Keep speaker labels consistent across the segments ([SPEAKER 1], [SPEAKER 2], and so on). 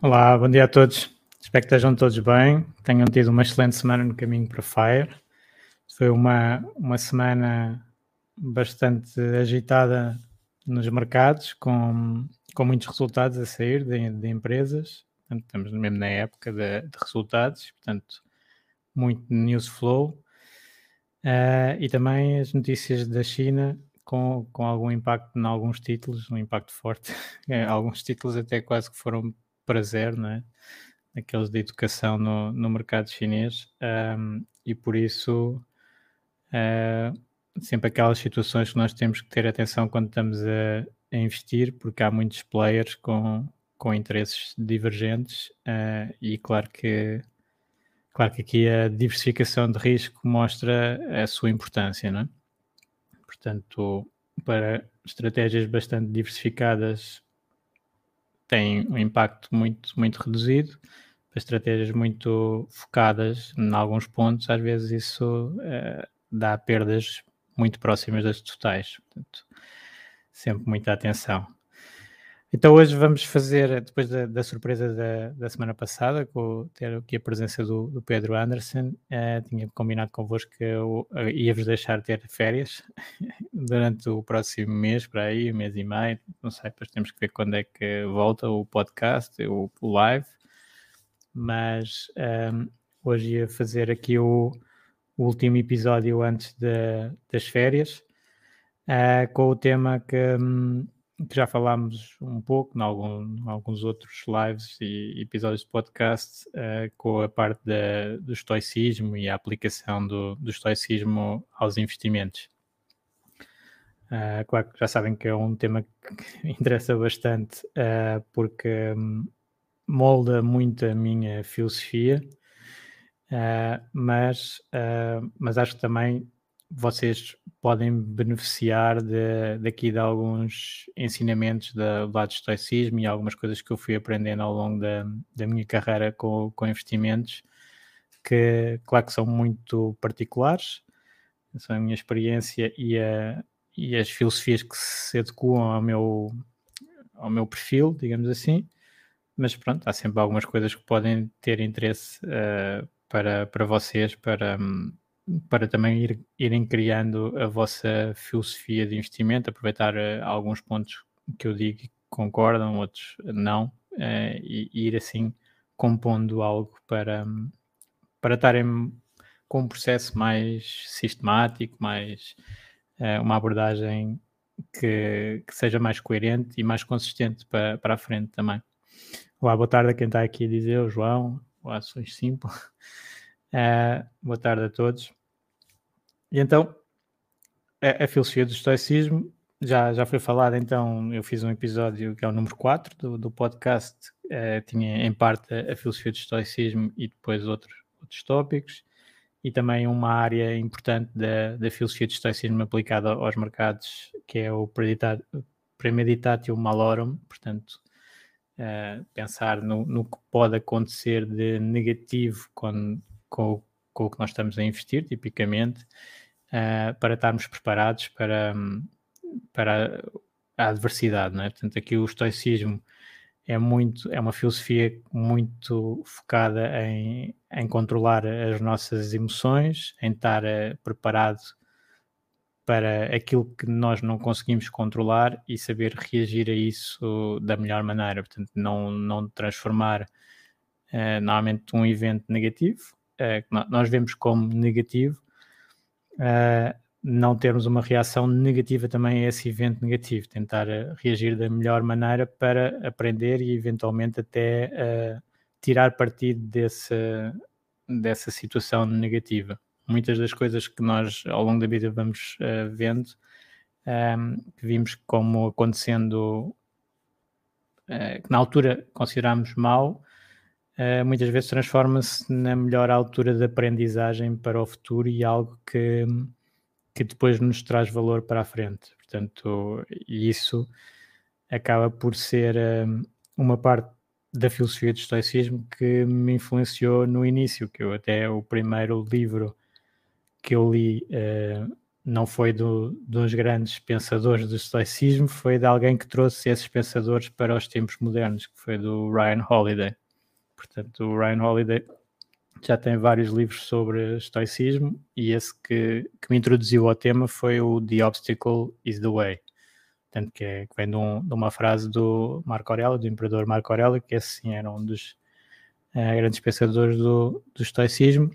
[SPEAKER 1] Olá, bom dia a todos. Espero que estejam todos bem. Tenham tido uma excelente semana no caminho para Fire. Foi uma, uma semana bastante agitada nos mercados, com, com muitos resultados a sair de, de empresas. Portanto, estamos mesmo na época de, de resultados, portanto, muito news flow. Uh, e também as notícias da China com, com algum impacto em alguns títulos, um impacto forte. alguns títulos até quase que foram prazer, não é? Aqueles de educação no, no mercado chinês, um, e por isso uh, sempre aquelas situações que nós temos que ter atenção quando estamos a, a investir, porque há muitos players com, com interesses divergentes, uh, e claro que claro que aqui a diversificação de risco mostra a sua importância, não é? Portanto, para estratégias bastante diversificadas tem um impacto muito, muito reduzido. Para estratégias muito focadas em alguns pontos, às vezes isso uh, dá perdas muito próximas das totais. Portanto, sempre muita atenção. Então hoje vamos fazer, depois da, da surpresa da, da, semana passada, com ter aqui a presença do, do Pedro Anderson, uh, tinha combinado convosco que eu uh, ia-vos deixar ter férias durante o próximo mês, para aí, mês e meio, não sei, depois temos que ver quando é que volta o podcast, o, o live, mas um, ehm, hoje ia fazer aqui o, o último episódio antes de, das férias, uh, com o tema que... Um, que já falámos um pouco em, algum, alguns outros lives e episódios de podcast uh, com a parte da, do estoicismo e a aplicação do, do estoicismo aos investimentos. Uh, claro que já sabem que é um tema que interessa bastante uh, porque um, molda muito a minha filosofia, mas, mas acho que também vocês podem beneficiar de, daqui de alguns ensinamentos da, do lado do estoicismo e algumas coisas que eu fui aprendendo ao longo da, da minha carreira com, com investimentos, que claro que são muito particulares, são a minha experiência e, a, e as filosofias que se adequam ao meu, ao meu perfil, digamos assim, mas pronto, há sempre algumas coisas que podem ter interesse uh, para, para vocês, para, um, para também ir, irem criando a vossa filosofia de investimento, aproveitar uh, alguns pontos que eu digo que concordam, outros não, uh, e, e, ir assim compondo algo para, para estarem com um processo mais sistemático, mais uh, uma abordagem que, que, seja mais coerente e mais consistente para, para a frente também. Olá, boa tarde a quem está aqui a dizer, o João, o Ações Simples. Uh, boa tarde a todos. E então, a, a filosofia do estoicismo. Já, já foi falada, então eu fiz um episódio que é o número 4 do, do podcast, uh, tinha em parte a, a, filosofia do estoicismo e depois outros, outros tópicos, e também uma área importante da, da filosofia do estoicismo aplicada aos mercados, que é o premeditatio malorum, portanto, pensar no, no, que pode acontecer de negativo com, com, com o que nós estamos a investir, tipicamente, uh, para estarmos preparados para, para a adversidade, não é? Portanto, aqui o estoicismo é muito, é uma filosofia muito focada em, em controlar as nossas emoções, em estar uh, preparado para aquilo que nós não conseguimos controlar e saber reagir a isso da melhor maneira. Portanto, não, não transformar uh, normalmente um evento negativo, uh, que nós vemos como negativo, uh, não termos uma reação negativa também a esse evento negativo, tentar reagir da melhor maneira para aprender e eventualmente até tirar partido desse, dessa situação negativa. Muitas das coisas que nós ao longo da vida vamos uh, vendo, um, ehm, que vimos como acontecendo, uh, que na altura consideramos mal, uh, muitas vezes transforma-se na melhor altura de aprendizagem para o futuro e algo que, que depois nos traz valor para a frente. Portanto, isso acaba por ser uma parte da filosofia do estoicismo que me influenciou no início, que eu até o primeiro livro que eu li uh, não foi do, dos grandes pensadores do estoicismo, foi de alguém que trouxe esses pensadores para os tempos modernos, que foi do Ryan Holiday. Portanto, o Ryan Holiday já tem vários livros sobre estoicismo e esse que, que me introduziu ao tema foi o The Obstacle is the Way. Portanto, que, é, que vem de, um, de, uma frase do Marco Aurélio, do imperador Marco Aurélio, que esse sim era um dos uh, grandes pensadores do, do estoicismo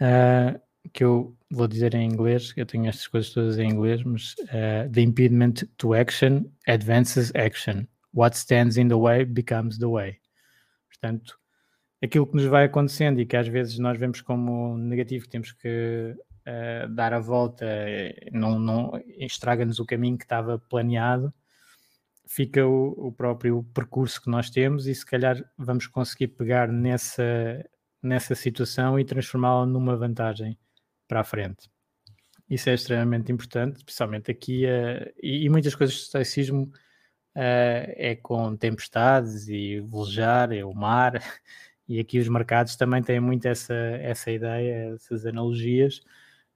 [SPEAKER 1] uh, que eu vou dizer em inglês, eu tenho estas coisas todas em inglês, mas uh, the impediment to action advances action. What stands in the way becomes the way. Portanto, aquilo que nos vai acontecendo e que às vezes nós vemos como negativo, que temos que uh, dar a volta, não, não estraga-nos o caminho que estava planeado, fica o, o, próprio percurso que nós temos e se calhar vamos conseguir pegar nessa nessa situação e transformá-la numa vantagem para a frente. Isso é extremamente importante, especialmente aqui, uh, e, e, muitas coisas do estoicismo uh, é com tempestades e velejar, é o mar, e aqui os mercados também têm muito essa, essa ideia, essas analogias,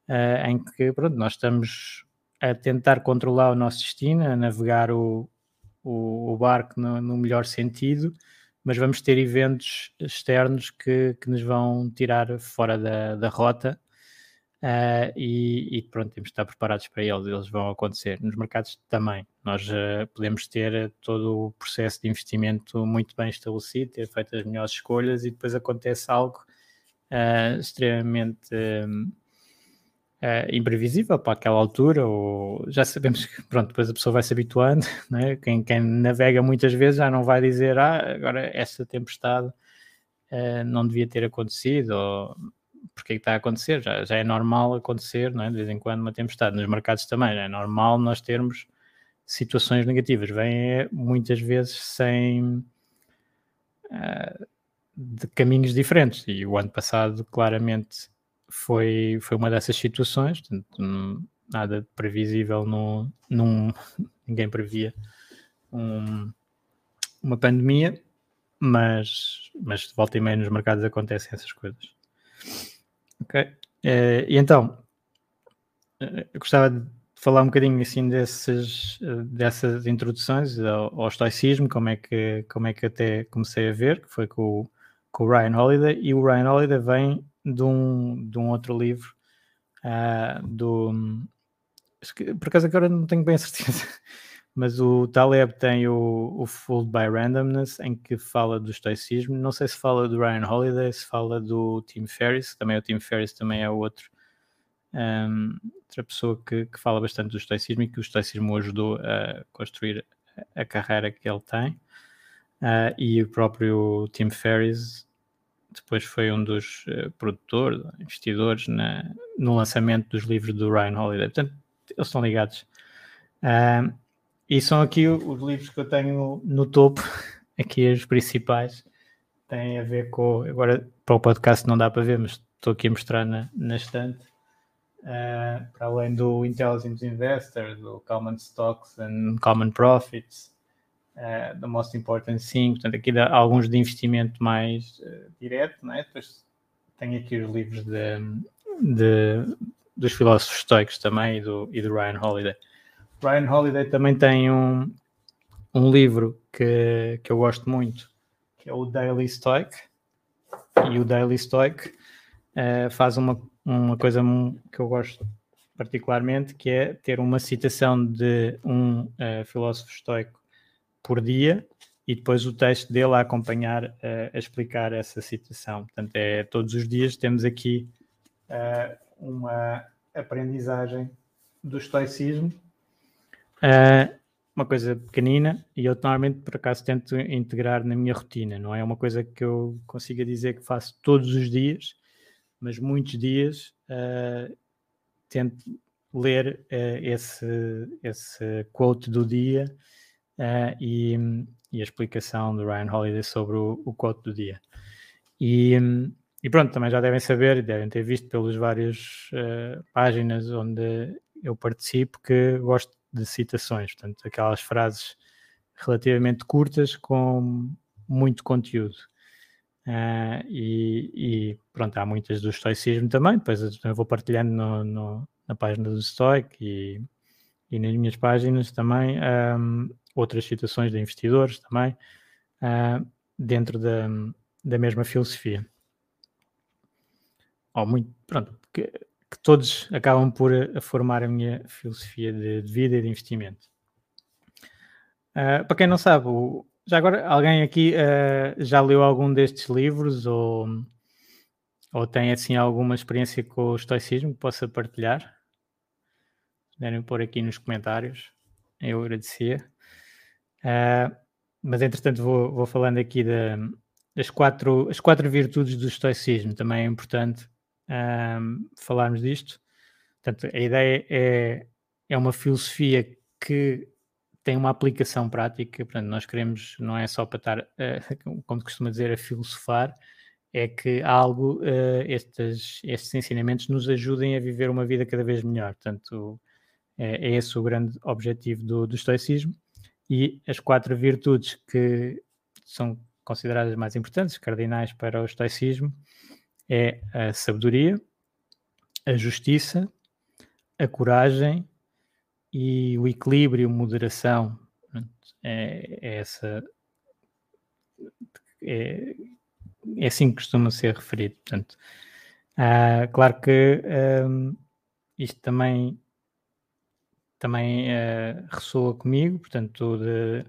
[SPEAKER 1] uh, em que pronto, nós estamos a tentar controlar o nosso destino, a navegar o, o, o barco no, no melhor sentido, mas vamos ter eventos externos que, que nos vão tirar fora da, da rota uh, e, e, pronto, temos de estar preparados para eles, eles vão acontecer. Nos mercados também, nós uh, podemos ter todo o processo de investimento muito bem estabelecido, ter feito as melhores escolhas e depois acontece algo uh, extremamente imprevisível para aquela altura, ou já sabemos que pronto, depois a pessoa vai se habituando, né? quem, quem navega muitas vezes já não vai dizer ah, agora esta tempestade não devia ter acontecido, ou porque é está a acontecer, já, já é normal acontecer, não é? de vez em quando uma tempestade, nos mercados também, é? Normal nós termos situações negativas, vêm muitas vezes sem uh, de caminhos diferentes, e o ano passado claramente foi, foi uma dessas situações, portanto, nada previsível, no, num, ninguém previa um, uma pandemia, mas, mas de volta e meia nos mercados acontecem essas coisas. Ok? Uh, e então, uh, eu gostava de falar um bocadinho assim desses, uh, dessas introduções ao, ao estoicismo, como é, que, como é que até comecei a ver, que foi com o, com o Ryan Holiday, e o Ryan Holiday vem de um, de um outro livro uh, do por acaso agora não tenho bem a certeza mas o Taleb tem o, o by Randomness em que fala do estoicismo não sei se fala do Ryan Holiday se fala do Tim Ferriss também o Tim Ferriss também é outro um, outra pessoa que, que fala bastante do estoicismo e que o estoicismo ajudou a construir a carreira que ele tem uh, e o próprio Tim Ferriss depois foi um dos uh, produtores, investidores na, no lançamento dos livros do Ryan Holiday. Portanto, eles estão ligados. Uh, e são aqui os livros que eu tenho no topo, aqui os principais, têm a ver com. Agora, para o podcast não dá para ver, mas estou aqui a mostrar na, na estante. Uh, para além do Intelligent Investor, do Common Stocks and Common Profits, uh, the most important thing. Portanto, aqui dá alguns de investimento mais uh, direto, não é? Depois tenho aqui os livros de, de, dos filósofos estoicos também e do, e do Ryan Holiday. Ryan Holiday também tem um, um livro que, que eu gosto muito, que é o Daily Stoic. E o Daily Stoic uh, faz uma, uma coisa que eu gosto particularmente, que é ter uma citação de um uh, filósofo estoico por dia e depois o texto dele a acompanhar, uh, a explicar essa citação. Portanto, é todos os dias temos aqui uh, uma aprendizagem do estoicismo, uma coisa pequenina, e eu normalmente, por acaso, tento integrar na minha rotina. Não é uma coisa que eu consiga dizer que faço todos os dias, mas muitos dias tento ler uh, esse, esse quote do dia uh, e, e, a explicação do Ryan Holiday sobre o, o quote do dia. E, e, pronto, também já devem saber, devem ter visto pelas várias uh, páginas onde eu participo que gosto de citações, portanto, aquelas frases relativamente curtas com muito conteúdo. Uh, e, e, pronto, há muitas do estoicismo também, depois eu vou partilhando no, no, na página do Stoic e, e nas minhas páginas também um, outras citações de investidores também uh, dentro da, da mesma filosofia. Oh, muito, pronto, que, que, todos acabam por formar a minha filosofia de, de vida e de investimento. Uh, para quem não sabe, o, já agora, alguém aqui uh, já leu algum destes livros ou, ou tem assim alguma experiência com o estoicismo que possa partilhar? Puderem pôr aqui nos comentários, eu agradecia. Uh, mas entretanto vou, vou falando aqui da, das quatro, as quatro virtudes do estoicismo, também é importante uh, falarmos disto. Portanto, a ideia é, é uma filosofia que tem uma aplicação prática, portanto, nós queremos, não é só para estar, uh, como costuma dizer, a filosofar, é que algo, uh, estes, estes ensinamentos nos ajudem a viver uma vida cada vez melhor. Portanto, é, é esse o grande objetivo do, do estoicismo. E as quatro virtudes que são consideradas mais importantes, cardinais para o estoicismo, é a sabedoria, a justiça, a coragem e o equilíbrio, moderação, é, é essa. É, é, assim que costuma ser referido. Portanto, ah, claro que um, isto também também uh, ressoa comigo, portanto, de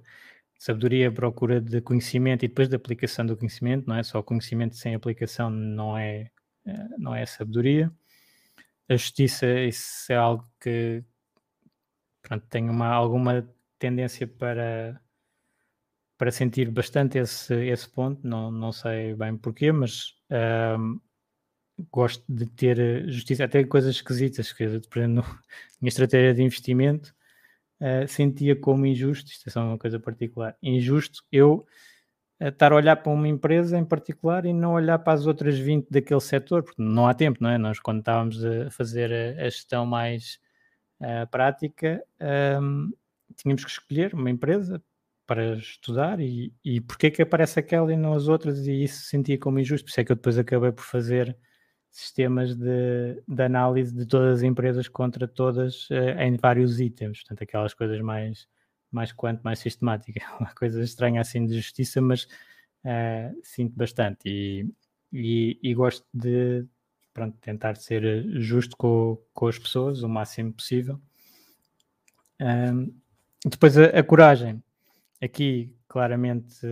[SPEAKER 1] sabedoria, procura de conhecimento e depois da aplicação do conhecimento, não é? Só conhecimento sem aplicação não é, uh, não é sabedoria. A justiça, isso é algo que pronto, tenho uma, alguma tendência para, para sentir bastante esse, esse ponto, não, não sei bem porquê, mas uh, gosto de ter justiça, até coisas esquisitas, que por exemplo, na minha estratégia de investimento uh, sentia como injusto, isto é só uma coisa particular, injusto eu uh, estar a olhar para uma empresa em particular e não olhar para as outras 20 daquele setor, porque não há tempo, não é? Nós quando estávamos a fazer a, a gestão mais uh, prática, um, tínhamos que escolher uma empresa para estudar e, e porque que aparece aquela e não as outras e isso sentia como injusto, por isso é que eu depois acabei por fazer sistemas de, de, análise de todas as empresas contra todas uh, em vários itens, portanto, aquelas coisas mais, mais quanto mais sistemática, uma coisa estranha assim de justiça, mas uh, sinto bastante. E, e, e, gosto de pronto, tentar ser justo com, com as pessoas o máximo possível. Um, depois a, a, coragem, aqui claramente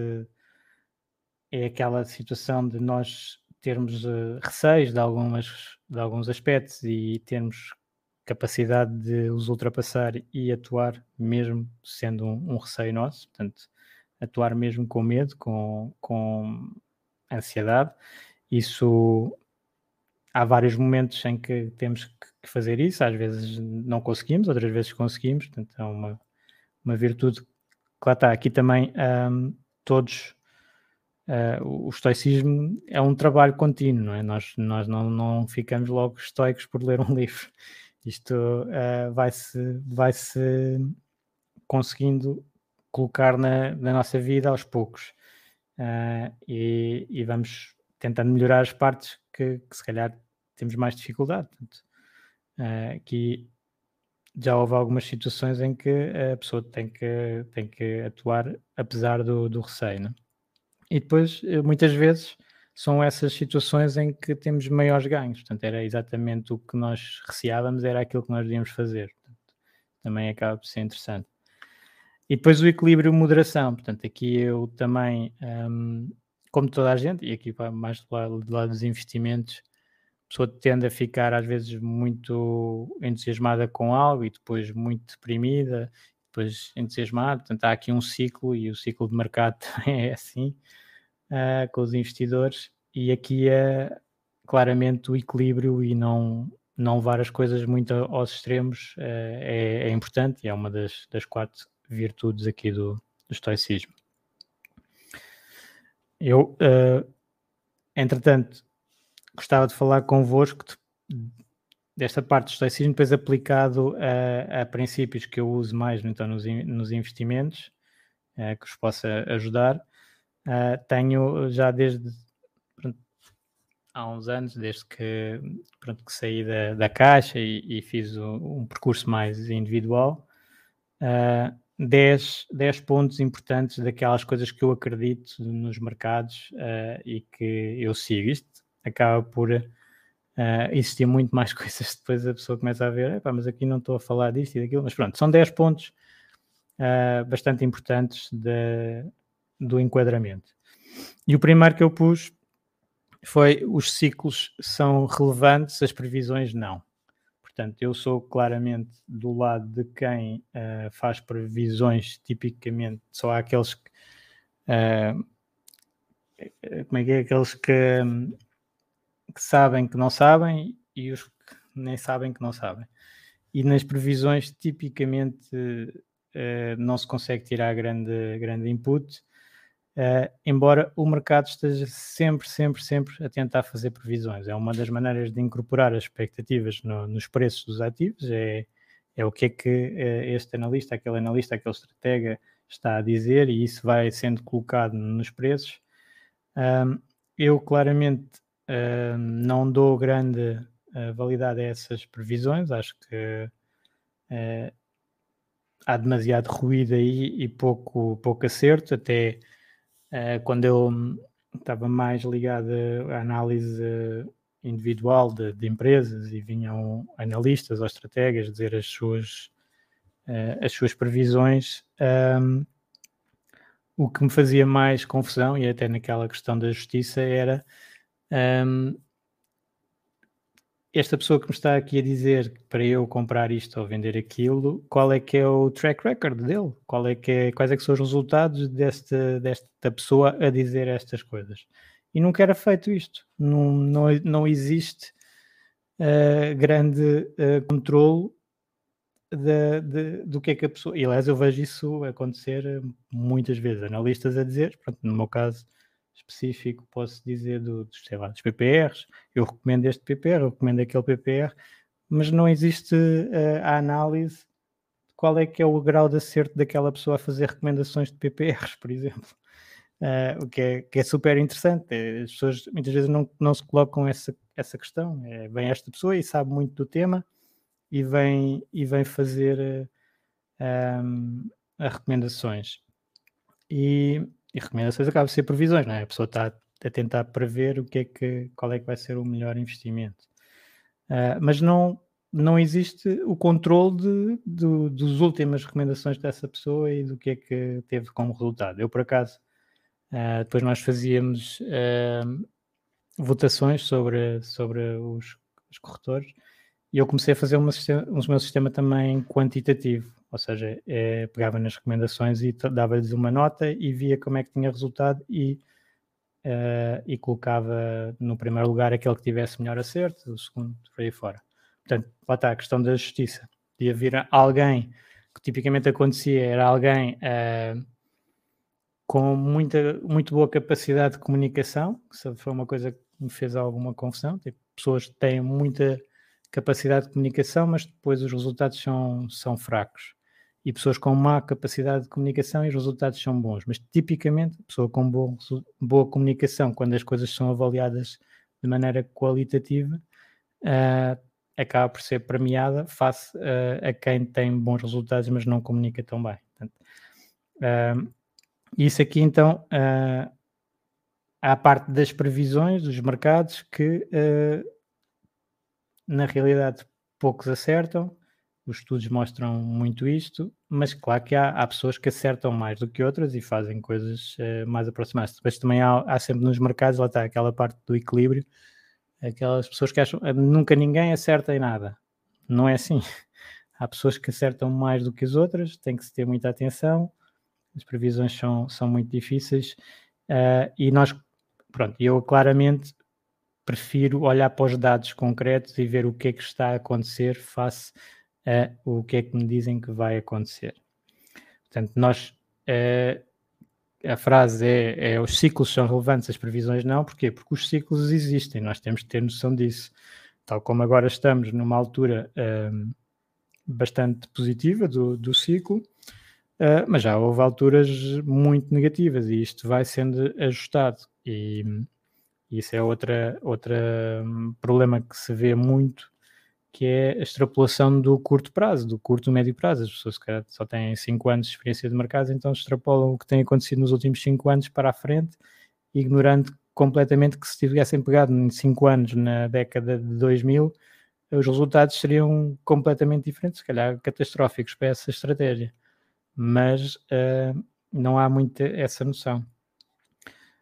[SPEAKER 1] é aquela situação de nós termos uh, receios de, algumas, de alguns aspectos e termos capacidade de os ultrapassar e atuar mesmo sendo um, um, receio nosso, portanto, atuar mesmo com medo, com, com ansiedade. Isso há vários momentos em que temos que fazer isso, às vezes não conseguimos, outras vezes conseguimos, portanto, é uma, uma virtude que lá está. Aqui também um, todos Uh, o estoicismo é um trabalho contínuo, não é? Nós, nós não, não ficamos logo estoicos por ler um livro. Isto uh, vai-se vai -se conseguindo colocar na, na, nossa vida aos poucos. Uh, e, e, vamos tentando melhorar as partes que, que se calhar temos mais dificuldade. Portanto, aqui já houve algumas situações em que a pessoa tem que, tem que atuar apesar do, do receio. Não? É? E depois, eh, muitas vezes, são essas situações em que temos maiores ganhos. Portanto, era exatamente o que nós receávamos, era aquilo que nós devíamos fazer. Portanto, também acaba por ser interessante. E depois o equilíbrio moderação. Portanto, aqui eu também, um, como toda a gente, e aqui mais do lado, do lado dos investimentos, a pessoa tende a ficar às vezes muito entusiasmada com algo e depois muito deprimida, depois entusiasmada. Portanto, há aqui um ciclo e o ciclo de mercado é assim uh, com os investidores. E aqui é claramente o equilíbrio e não, não levar as coisas muito aos extremos uh, é, é, importante e é uma das, das quatro virtudes aqui do, do estoicismo. Eu, uh, entretanto, gostava de falar convosco de, desta parte do estoicismo, depois aplicado a, a, princípios que eu uso mais então, nos, nos investimentos, uh, que os possa ajudar. Uh, tenho já desde pronto, há uns anos, desde que, pronto, que saí da, da caixa e, e fiz um, um, percurso mais individual, uh, 10, 10 pontos importantes daquelas coisas que eu acredito nos mercados uh, e que eu sigo. Isto acaba por uh, existir muito mais coisas depois a pessoa começa a ver, mas aqui não estou a falar disto e daquilo, mas pronto, são 10 pontos uh, bastante importantes de, do enquadramento. E o primeiro que eu pus foi os ciclos são relevantes, as previsões não. Portanto, eu sou claramente do lado de quem uh, faz previsões, tipicamente, só há aqueles que. Como é que é? Aqueles que, que, sabem que não sabem e os que nem sabem que não sabem. E nas previsões, tipicamente, uh, não se consegue tirar grande, grande input Uh, embora o mercado esteja sempre, sempre, sempre a tentar fazer previsões. É uma das maneiras de incorporar as expectativas no, nos preços dos ativos, é, é o que é que uh, este analista, aquele analista, aquele estratega está a dizer e isso vai sendo colocado nos preços. Eu claramente uh, não dou grande uh, validade a essas previsões, acho que há demasiado ruído aí e pouco, pouco acerto, até Uh, quando eu estava mais ligado à análise individual de, de, empresas e vinham analistas ou estrategas dizer as suas, uh, as suas previsões, um, o que me fazia mais confusão, e até naquela questão da justiça, era um, esta pessoa que me está aqui a dizer para eu comprar isto ou vender aquilo, qual é que é o track record dele? Qual é que é, quais é que são os resultados desta, desta pessoa a dizer estas coisas? E nunca era feito isto. Não, não, não existe uh, grande uh, controle de, de, do que é que a pessoa... E aliás eu vejo isso acontecer muitas vezes. Analistas a dizer, pronto, no meu caso específico, posso dizer do, dos, lá, dos PPRs, eu recomendo este PPR, eu recomendo aquele PPR, mas não existe uh, a análise de qual é que é o grau de acerto daquela pessoa a fazer recomendações de PPRs, por exemplo. Uh, o que é, que é super interessante. É, as pessoas muitas vezes não, não se colocam essa, essa questão. É, vem esta pessoa e sabe muito do tema e vem, e vem fazer uh, um, as recomendações. E, e recomendações acabam por ser previsões, não é? A pessoa está a tentar prever o que é que, qual é que vai ser o melhor investimento. Uh, mas não, não existe o controle de, de, das últimas recomendações dessa pessoa e do que é que teve como resultado. Eu, por acaso, uh, depois nós fazíamos uh, votações sobre, sobre os, os corretores e eu comecei a fazer uma, um meu sistema também quantitativo, ou seja, é, pegava nas recomendações e dava-lhes uma nota e via como é que tinha resultado e, uh, e colocava no primeiro lugar aquele que tivesse melhor acerto, o segundo por aí fora. Portanto, lá está a questão da justiça. De haver alguém, que tipicamente acontecia, era alguém uh, com muita, muito boa capacidade de comunicação, que foi uma coisa que me fez alguma confusão, tipo, pessoas que têm muita capacidade de comunicação, mas depois os resultados são, são fracos. E pessoas com má capacidade de comunicação e os resultados são bons. Mas tipicamente, pessoa com bom, boa comunicação, quando as coisas são avaliadas de maneira qualitativa, uh, acaba por ser premiada face uh, a quem tem bons resultados, mas não comunica tão bem. Portanto, uh, isso aqui então há a parte das previsões dos mercados que na realidade poucos acertam, os estudos mostram muito isto, mas claro que há, há pessoas que acertam mais do que outras e fazem coisas uh, mais aproximadas. Mas também há, há, sempre nos mercados, lá está aquela parte do equilíbrio, aquelas pessoas que acham nunca ninguém acerta em nada. Não é assim. Há pessoas que acertam mais do que as outras, tem que se ter muita atenção, as previsões são, são muito difíceis uh, e nós, pronto, eu claramente prefiro olhar para os dados concretos e ver o que é que está a acontecer face a o que é que me dizem que vai acontecer. Portanto, nós, uh, a frase é, é, os ciclos são relevantes, as previsões não, porquê? Porque os ciclos existem, nós temos que ter noção disso. Tal como agora estamos numa altura... Uh, bastante positiva do, do ciclo, uh, mas já houve alturas muito negativas e isto vai sendo ajustado. E, isso é outra, outra um, problema que se vê muito, que é a extrapolação do curto prazo, do curto e médio prazo. As pessoas que só têm 5 anos de experiência de mercado, então extrapolam o que tem acontecido nos últimos 5 anos para a frente, ignorando completamente que se tivessem pegado em 5 anos na década de 2000, os resultados seriam completamente diferentes, se calhar catastróficos para essa estratégia. Mas uh, não há muita essa noção.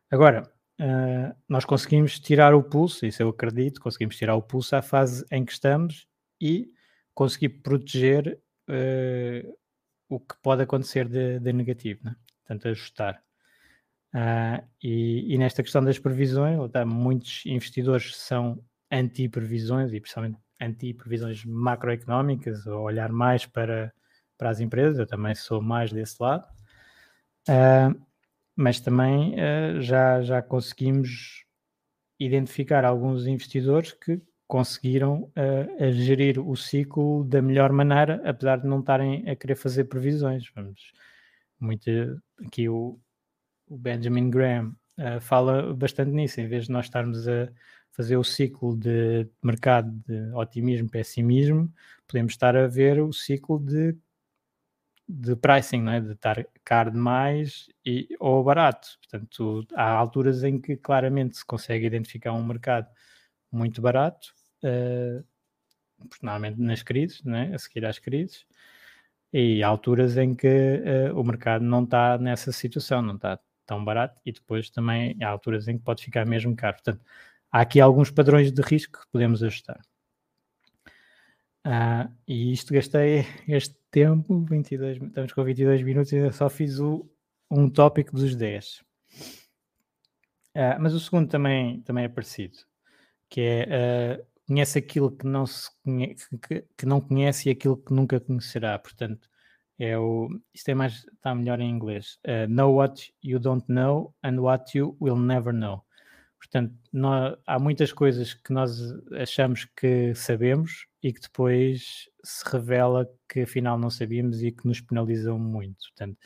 [SPEAKER 1] Agora, uh, nós conseguimos tirar o pulso, isso eu acredito, conseguimos tirar o pulso à fase em que estamos e conseguir proteger uh, o que pode acontecer de, de negativo, né? portanto, ajustar. Uh, e, e, nesta questão das previsões, muitos investidores são anti-previsões e principalmente anti-previsões macroeconómicas, ou olhar mais para, para as empresas, eu também sou mais desse lado, uh, mas também uh, já, já conseguimos identificar alguns investidores que conseguiram uh, gerir o ciclo da melhor maneira, apesar de não estarem a querer fazer previsões. Vamos, muito, aqui o, o Benjamin Graham uh, fala bastante nisso, em vez de nós estarmos a fazer o ciclo de mercado de otimismo, pessimismo, podemos estar a ver o ciclo de, de pricing, não é? de estar caro demais e, ou barato. Portanto, há alturas em que claramente se consegue identificar um mercado muito barato, uh, normalmente nas crises, é? a seguir às crises, e há alturas em que uh, o mercado não está nessa situação, não está tão barato, e depois também há alturas em que pode ficar mesmo caro. Portanto, há aqui alguns padrões de risco que podemos ajustar. Ah, e isto gastei este tempo, 22, estamos com 22 minutos e ainda só fiz o, um tópico dos 10. Ah, mas o segundo também, também é parecido, que é uh, conhece aquilo que não, se conhece, que, que, não conhece e aquilo que nunca conhecerá. Portanto, é o, isto é mais, está melhor em inglês. Uh, know what you don't know and what you will never know. Portanto, nós, há muitas coisas que nós achamos que sabemos e que depois se revela que afinal não sabíamos e que nos penalizam muito. Portanto,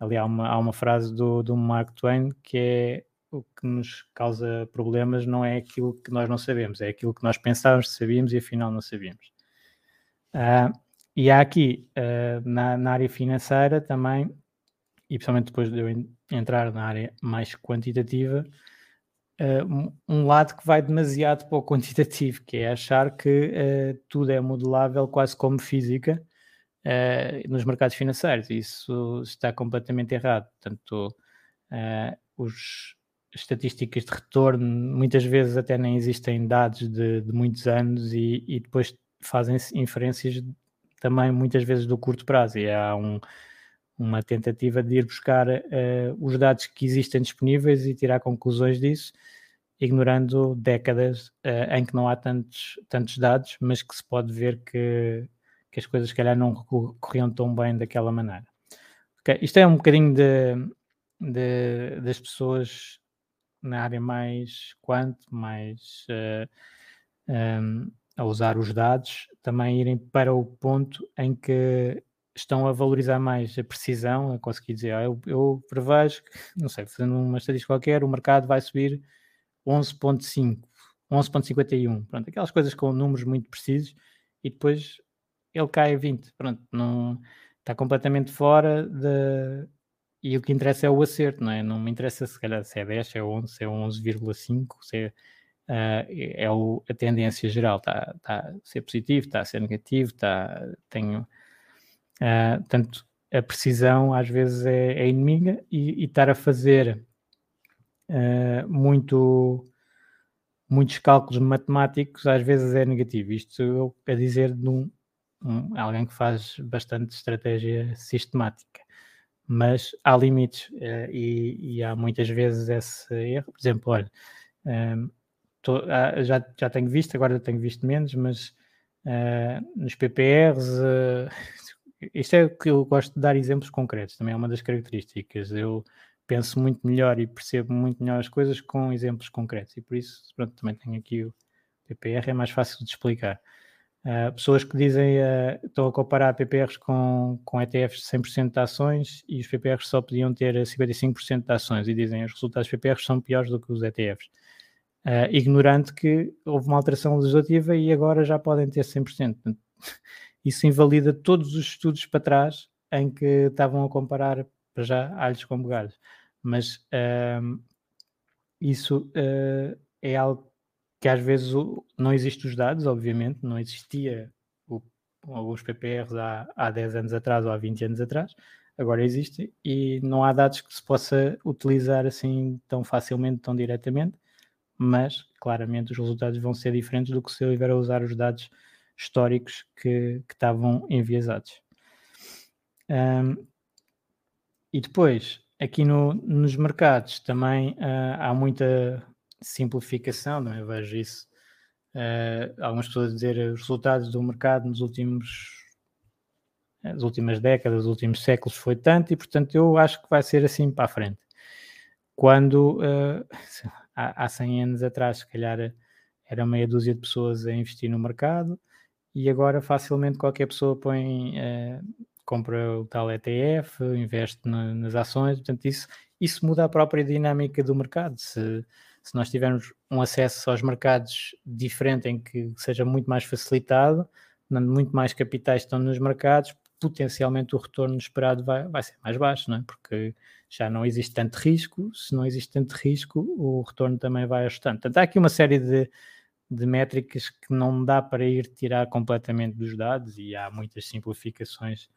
[SPEAKER 1] ali há uma, há uma frase do, do Mark Twain que é o que nos causa problemas não é aquilo que nós não sabemos, é aquilo que nós pensávamos que sabíamos e afinal não sabíamos. Uh, e há aqui, uh, na, na, área financeira também, e principalmente depois de eu entrar na área mais quantitativa, uh, um lado que vai demasiado para o quantitativo, que é achar que uh, tudo é modelável quase como física uh, nos mercados financeiros. Isso está completamente errado. Portanto, os estatísticas de retorno muitas vezes até nem existem dados de, de muitos anos e, e depois fazem-se inferências também muitas vezes do curto prazo e há um, uma tentativa de ir buscar uh, os dados que existem disponíveis e tirar conclusões disso, ignorando décadas uh, em que não há tantos, tantos dados, mas que se pode ver que, que as coisas, se calhar, não corriam tão bem daquela maneira. Okay. Isto é um bocadinho de, de, das pessoas na área mais quanto, mais uh, um, a usar os dados, também irem para o ponto em que estão a valorizar mais a precisão, a conseguir dizer, ah, eu, eu prevejo, não sei, fazendo uma estatística qualquer, o mercado vai subir 11.5, 11.51, pronto, aquelas coisas com números muito precisos e depois ele cai a 20, pronto, não está completamente fora de e o que interessa é o acerto, não é? Não me interessa se calhar se é 10, se é 11, se é 11,5, se é, uh, é o, a tendência geral, está tá a ser positivo, está a ser negativo, está, tenho, uh, tanto a precisão às vezes é, é inimiga e, e, estar a fazer uh, muito muitos cálculos matemáticos às vezes é negativo. Isto eu a dizer de um, um, alguém que faz bastante estratégia sistemática. Mas há limites uh, e, e, há muitas vezes esse erro. Por exemplo, olha, tô, já, já tenho visto, agora tenho visto menos, mas nos PPRs, isto é que eu gosto de dar exemplos concretos, também é uma das características. Eu penso muito melhor e percebo muito melhor as coisas com exemplos concretos e por isso pronto, também tenho aqui o PPR, é mais fácil de explicar. Uh, pessoas que dizem uh, estão a comparar PPRs com, com ETFs de 100% de ações e os PPRs só podiam ter 55% de ações e dizem os resultados dos PPRs são piores do que os ETFs. Uh, ah, ignorante que houve uma alteração legislativa e agora já podem ter 100%. Isso invalida todos os estudos para trás em que estavam a comparar para já alhos com bugalhos. Mas uh, isso uh, é algo que às vezes não existe os dados, obviamente, não existia o, PPRs há, há 10 anos atrás ou há 20 anos atrás, agora existe e não há dados que se possa utilizar assim tão facilmente, tão diretamente, mas claramente os resultados vão ser diferentes do que se eu estiver a usar os dados históricos que, que estavam enviesados. Um, e depois, aqui no, nos mercados também uh, há muita simplificação, não é? Vejo isso. Uh, algumas pessoas dizer os resultados do mercado nos últimos as últimas décadas, os últimos séculos foi tanto e portanto eu acho que vai ser assim para a frente. Quando uh, há, há 100 anos atrás, se calhar era meia dúzia de pessoas a investir no mercado e agora facilmente qualquer pessoa põe uh, compra o tal ETF, investe no, nas ações, portanto, isso, isso muda a própria dinâmica do mercado. Se, se nós tivermos um acesso aos mercados diferente, em que seja muito mais facilitado, muito mais capitais estão nos mercados, potencialmente o retorno esperado vai, vai ser mais baixo, não é? porque já não existe tanto risco, se não existe tanto risco, o retorno também vai ajustando. Portanto, há aqui uma série de, de métricas que não dá para ir tirar completamente dos dados e há muitas simplificações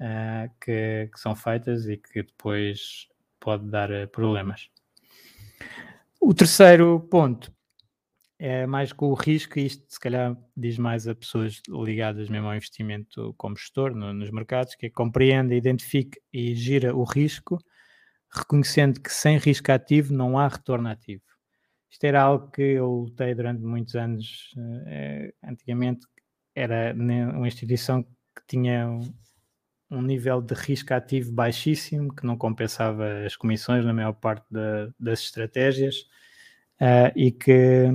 [SPEAKER 1] uh, que, que, são feitas e que depois pode dar uh, problemas. O terceiro ponto é mais com o risco, e isto se calhar diz mais a pessoas ligadas mesmo ao investimento como gestor no, nos mercados, que é compreende, identifica e gira o risco, reconhecendo que sem risco ativo não há retorno ativo. Isto era algo que eu lutei durante muitos anos. Uh, antigamente era uma instituição que tinha um nível de risco ativo baixíssimo, que não compensava as comissões na maior parte da, das estratégias, uh, e, que,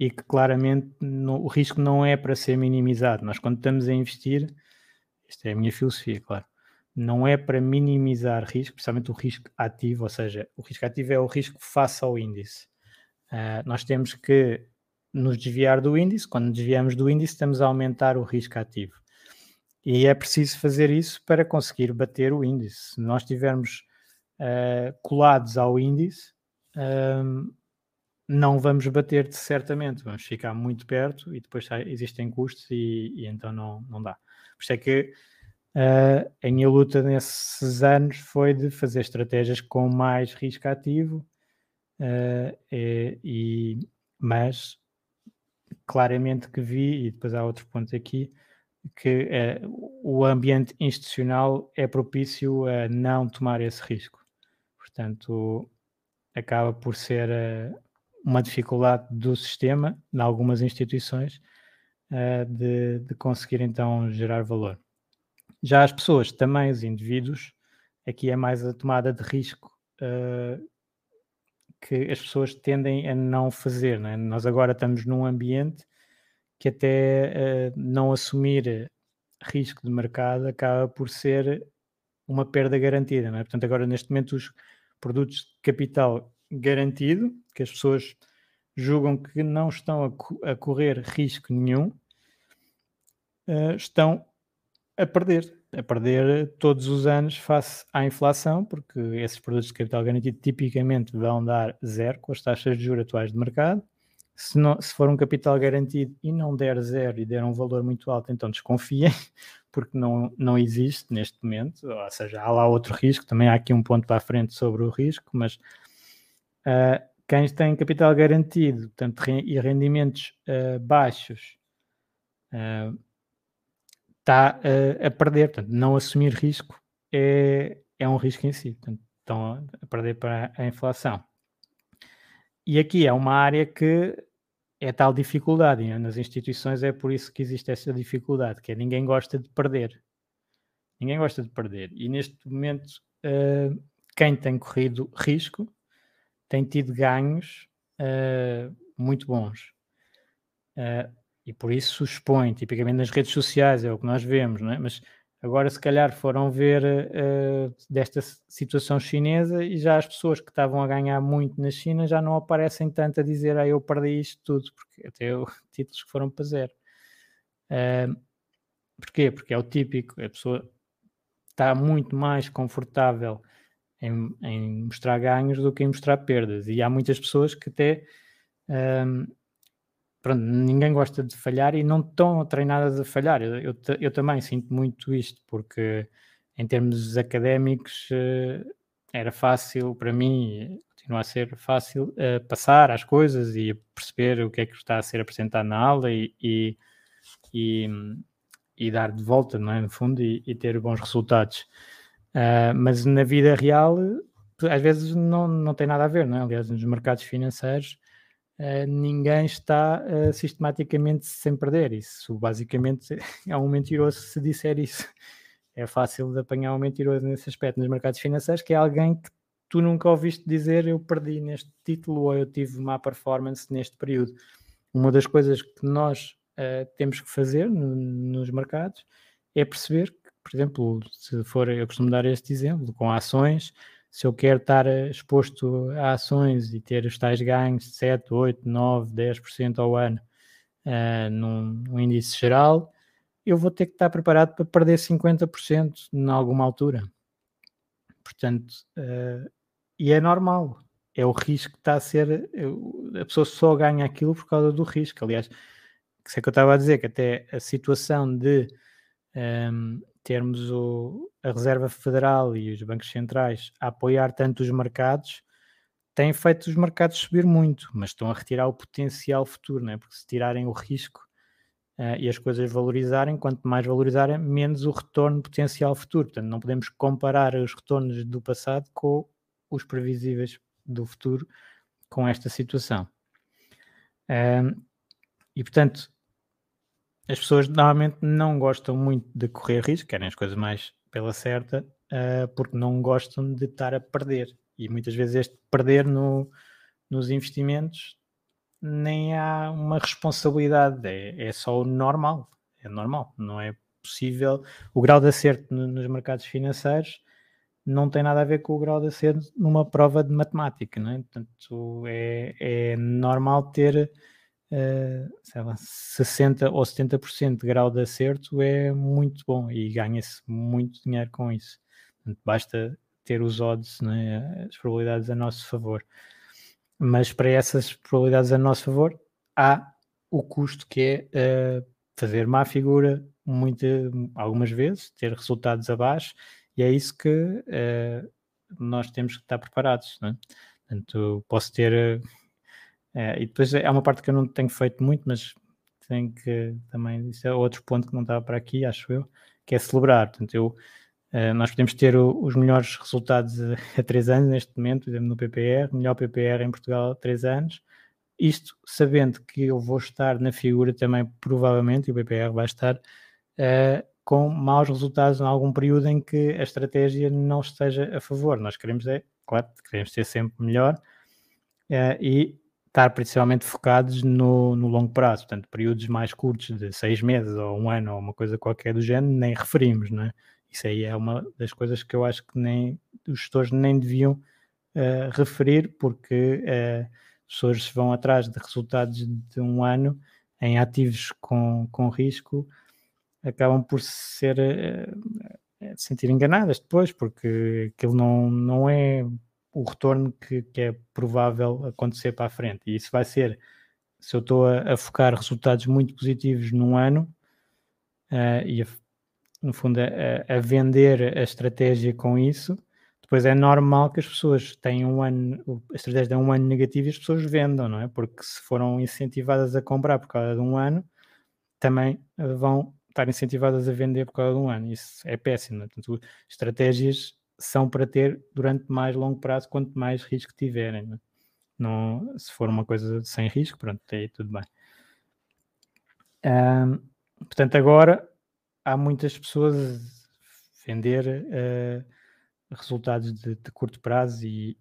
[SPEAKER 1] e que claramente o risco não é para ser minimizado. Nós, quando estamos a investir, esta é a minha filosofia, claro, não é para minimizar risco, principalmente o risco ativo, ou seja, o risco ativo é o risco face ao índice. Uh, nós temos que nos desviar do índice, quando desviamos do índice, estamos a aumentar o risco ativo. E é preciso fazer isso para conseguir bater o índice. Se nós estivermos uh, colados ao índice, não vamos bater certamente, vamos ficar muito perto e depois existem custos e, e então não, não dá. Por isso é que uh, a minha luta nesses anos foi de fazer estratégias com mais risco ativo, uh, e, e, mas claramente que vi, e depois há outro ponto aqui, que é, o ambiente institucional é propício a não tomar esse risco. Portanto, acaba por ser uh, uma dificuldade do sistema, em algumas instituições, uh, de, de, conseguir então gerar valor. Já as pessoas, também os indivíduos, aqui é mais a tomada de risco uh, que as pessoas tendem a não fazer. Não é? Nós agora estamos num ambiente que até uh, não assumir risco de mercado acaba por ser uma perda garantida. É? Portanto, agora neste momento os produtos de capital garantido, que as pessoas julgam que não estão a, co a correr risco nenhum, uh, estão a perder. A perder todos os anos face à inflação, porque esses produtos de capital garantido tipicamente vão dar zero com as taxas de juros atuais de mercado. Se, não, se for um capital garantido e não der zero e der um valor muito alto, então desconfiem, porque não, não existe neste momento, ou seja, há lá outro risco, também há aqui um ponto para a frente sobre o risco, mas uh, quem tem capital garantido portanto, e rendimentos uh, baixos uh, está uh, a perder, portanto, não assumir risco é, é um risco em si, portanto, estão a perder para a inflação. E aqui é uma área que é tal dificuldade, e nas instituições é por isso que existe essa dificuldade, que é ninguém gosta de perder. Ninguém gosta de perder. E neste momento, uh, quem tem corrido risco tem tido ganhos uh, muito bons. Uh, e por isso expõe, tipicamente nas redes sociais, é o que nós vemos, não é? Mas agora, se calhar, foram ver uh, desta situação chinesa e já as pessoas que estavam a ganhar muito na China já não aparecem tanto a dizer, ah, eu perdi isto tudo, porque até eu, títulos que foram para zero. Uh, porquê? Porque é o típico, a pessoa está muito mais confortável em, em, mostrar ganhos do que em mostrar perdas. E há muitas pessoas que até um, pronto, ninguém gosta de falhar e não estão treinadas a falhar. Eu, eu, eu, também sinto muito isto, porque em termos académicos eh, era fácil para mim, continua a ser fácil uh, passar as coisas e perceber o que é que está a ser apresentado na aula e, e, e, e dar de volta, não é? no fundo, e, e ter bons resultados. Uh, mas na vida real, às vezes não, não tem nada a ver, não é? Aliás, nos mercados financeiros, uh, ninguém está uh, sistematicamente sem perder. Isso basicamente é um mentiroso se disser isso. É fácil de apanhar um mentiroso nesse aspecto nos mercados financeiros, que é alguém que tu nunca ouviste dizer eu perdi neste título ou eu tive má performance neste período. Uma das coisas que nós temos que fazer no, nos mercados é perceber por exemplo, se for, eu costumo dar este exemplo, com ações, se eu quero estar exposto a ações e ter os tais ganhos de 7, 8, 9, 10% ao ano uh, num, num, índice geral, eu vou ter que estar preparado para perder 50% em alguma altura. Portanto, uh, e é normal, é o risco que está a ser, a pessoa só ganha aquilo por causa do risco. Aliás, que é que eu estava a dizer, que até a situação de um, termos o, a Reserva Federal e os bancos centrais a apoiar tanto os mercados, têm feito os mercados subir muito, mas estão a retirar o potencial futuro, né? porque se tirarem o risco uh, e as coisas valorizarem, quanto mais valorizarem, menos o retorno potencial futuro. Portanto, não podemos comparar os retornos do passado com os previsíveis do futuro com esta situação. E portanto, as pessoas normalmente não gostam muito de correr risco, querem as coisas mais pela certa, uh, porque não gostam de estar a perder. E muitas vezes este perder no, nos investimentos nem há uma responsabilidade, é, é só o normal, é normal, não é possível. O grau de acerto no, nos mercados financeiros não tem nada a ver com o grau de acerto numa prova de matemática, não é? Portanto, é, é normal ter uh, lá, 60% ou 70% de grau de acerto é muito bom e ganha-se muito dinheiro com isso. Basta ter os odds, né, as probabilidades a nosso favor. Mas para essas probabilidades a nosso favor, há o custo que é uh, fazer má figura muita, algumas vezes, ter resultados abaixo, e é isso que uh, nós temos que estar preparados. Né? Portanto, posso ter é, e depois é uma parte que eu não tenho feito muito, mas tenho que também, isso é outro ponto que não estava para aqui, acho eu, que é celebrar. Portanto, eu, uh, nós podemos ter o, os melhores resultados a três anos neste momento, no PPR, melhor PPR em Portugal há três anos, isto sabendo que eu vou estar na figura também, provavelmente, e o PPR vai estar uh, com maus resultados em algum período em que a estratégia não esteja a favor. Nós queremos, é, claro, queremos ser sempre melhor uh, e estar principalmente focados no, no, longo prazo, portanto, períodos mais curtos de seis meses ou um ano ou uma coisa qualquer do género, nem referimos, não é? Isso aí é uma das coisas que eu acho que nem os gestores nem deviam uh, referir, porque uh, as pessoas vão atrás de resultados de um ano em ativos com, com risco, acabam por ser uh, se sentir enganadas depois, porque aquilo não, não é o retorno que, que é provável acontecer para a frente. E isso vai ser, se eu estou a, a focar resultados muito positivos num ano uh, e, a, no fundo, a, a, vender a estratégia com isso, depois é normal que as pessoas tenham um ano, a estratégia é um ano negativo e as pessoas vendam, não é? Porque se foram incentivadas a comprar por causa de um ano, também eh, vão estar incentivadas a vender por causa de um ano. Isso é péssimo. É? Portanto, estratégias são para ter durante mais longo prazo, quanto mais risco tiverem. Não, é? não se for uma coisa sem risco, pronto, aí tudo bem. Um, portanto, agora há muitas pessoas a vender uh, resultados de, de, curto prazo e,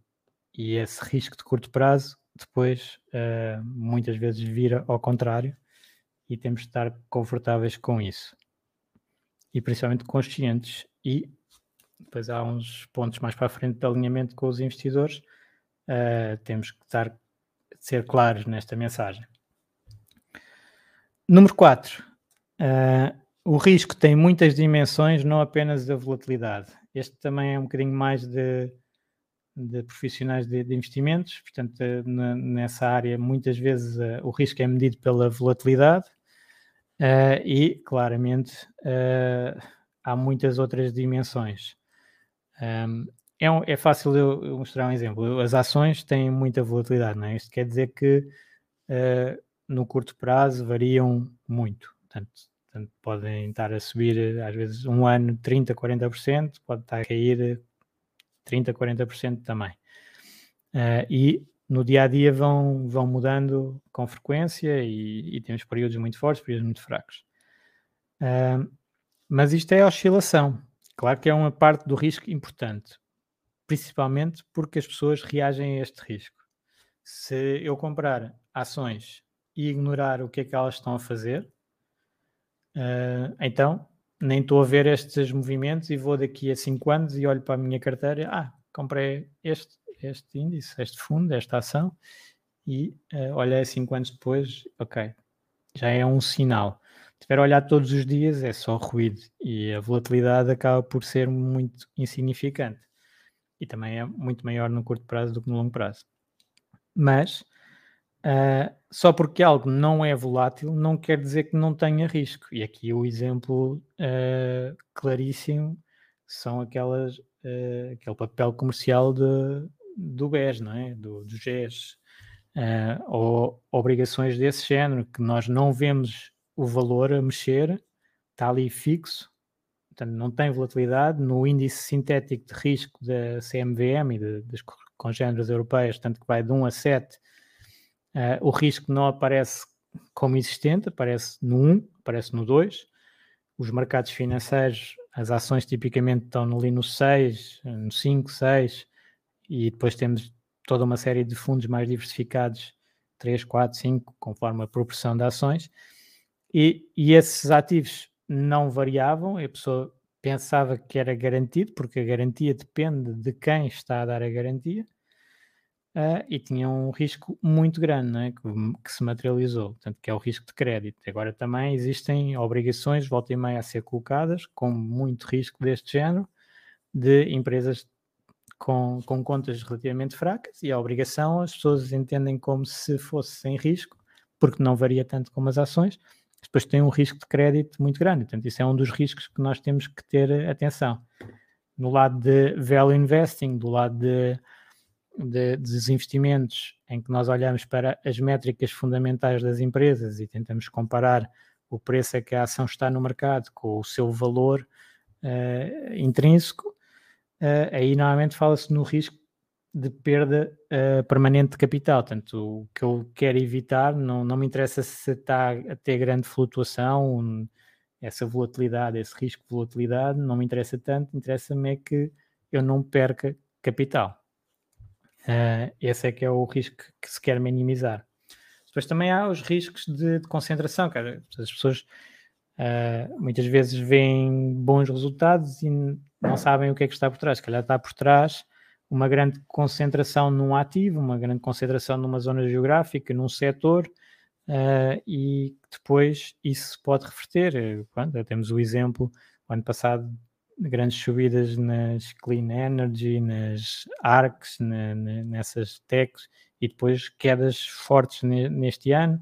[SPEAKER 1] e, esse risco de curto prazo depois uh, muitas vezes vira ao contrário e temos de estar confortáveis com isso e principalmente conscientes e depois há uns pontos mais para a frente de alinhamento com os investidores. Uh, temos que estar, ser claros nesta mensagem. Número 4. Uh, eh, o risco tem muitas dimensões, não apenas da volatilidade. Este também é um bocadinho mais de, de profissionais de, de, investimentos, portanto, na, nessa área, muitas vezes uh, o risco é medido pela volatilidade uh, e, claramente, há muitas outras dimensões. Um, é, um, é, fácil eu, mostrar um exemplo. As ações têm muita volatilidade, não é? Isto quer dizer que uh, no curto prazo variam muito. Portanto, portanto, podem estar a subir, às vezes, um ano 30%, 40%, pode estar a cair 30%, 40% também. Uh, e no dia a dia vão, vão mudando com frequência e, e temos períodos muito fortes, períodos muito fracos. Uh, mas isto é oscilação. Claro que é uma parte do risco importante, principalmente porque as pessoas reagem a este risco. Se eu comprar ações e ignorar o que é que elas estão a fazer, uh, então nem estou a ver estes movimentos e vou daqui a 5 anos e olho para a minha carteira, ah, comprei este, este índice, este fundo, esta ação, e uh, olhei 5 anos depois, ok, já é um sinal tiver a olhar todos os dias, é só ruído e a volatilidade acaba por ser muito insignificante e também é muito maior no curto prazo do que no longo prazo. Mas uh, só porque algo não é volátil não quer dizer que não tenha risco. E aqui o exemplo uh, claríssimo são aquelas, uh, aquele papel comercial de, do BES, não é? do, do GES. ou obrigações desse género que nós não vemos o valor a mexer está ali fixo, portanto não tem volatilidade. No índice sintético de risco da CMVM e de, das congêneres europeias, tanto que vai de 1 a 7, uh, eh, o risco não aparece como existente, aparece no 1, aparece no 2. Os mercados financeiros, as ações tipicamente estão ali no 6, no 5, 6, e depois temos toda uma série de fundos mais diversificados, 3, 4, 5, conforme a proporção de ações. E, e esses ativos não variavam, a pessoa pensava que era garantido, porque a garantia depende de quem está a dar a garantia, uh, e tinha um risco muito grande é? que, que, se materializou, portanto, que é o risco de crédito. Agora também existem obrigações, volta e meia, a ser colocadas, com muito risco deste género, de empresas com, com contas relativamente fracas, e a obrigação as pessoas entendem como se fosse sem risco, porque não varia tanto como as ações, depois tem um risco de crédito muito grande. Portanto, isso é um dos riscos que nós temos que ter atenção. No lado de value investing, do lado de, de, dos investimentos, em que nós olhamos para as métricas fundamentais das empresas e tentamos comparar o preço a que a ação está no mercado com o seu valor uh, intrínseco, uh, aí normalmente fala-se no risco de perda uh, permanente de capital. Portanto, o que eu quero evitar, não, não me interessa se está a ter grande flutuação, essa volatilidade, esse risco de volatilidade, não me interessa tanto, interessa-me é que eu não perca capital. Uh, esse é que é o risco que se quer minimizar. Depois também há os riscos de, de concentração, cara. As pessoas uh, muitas vezes veem bons resultados e não sabem o que é que está por trás. Se calhar está por trás uma grande concentração num ativo, uma grande concentração numa zona geográfica, num setor, uh, e depois isso pode reverter. Quando temos o exemplo, o ano passado grandes subidas nas clean energy, nas ARCs, na, na, nessas techs, e depois quedas fortes neste ano,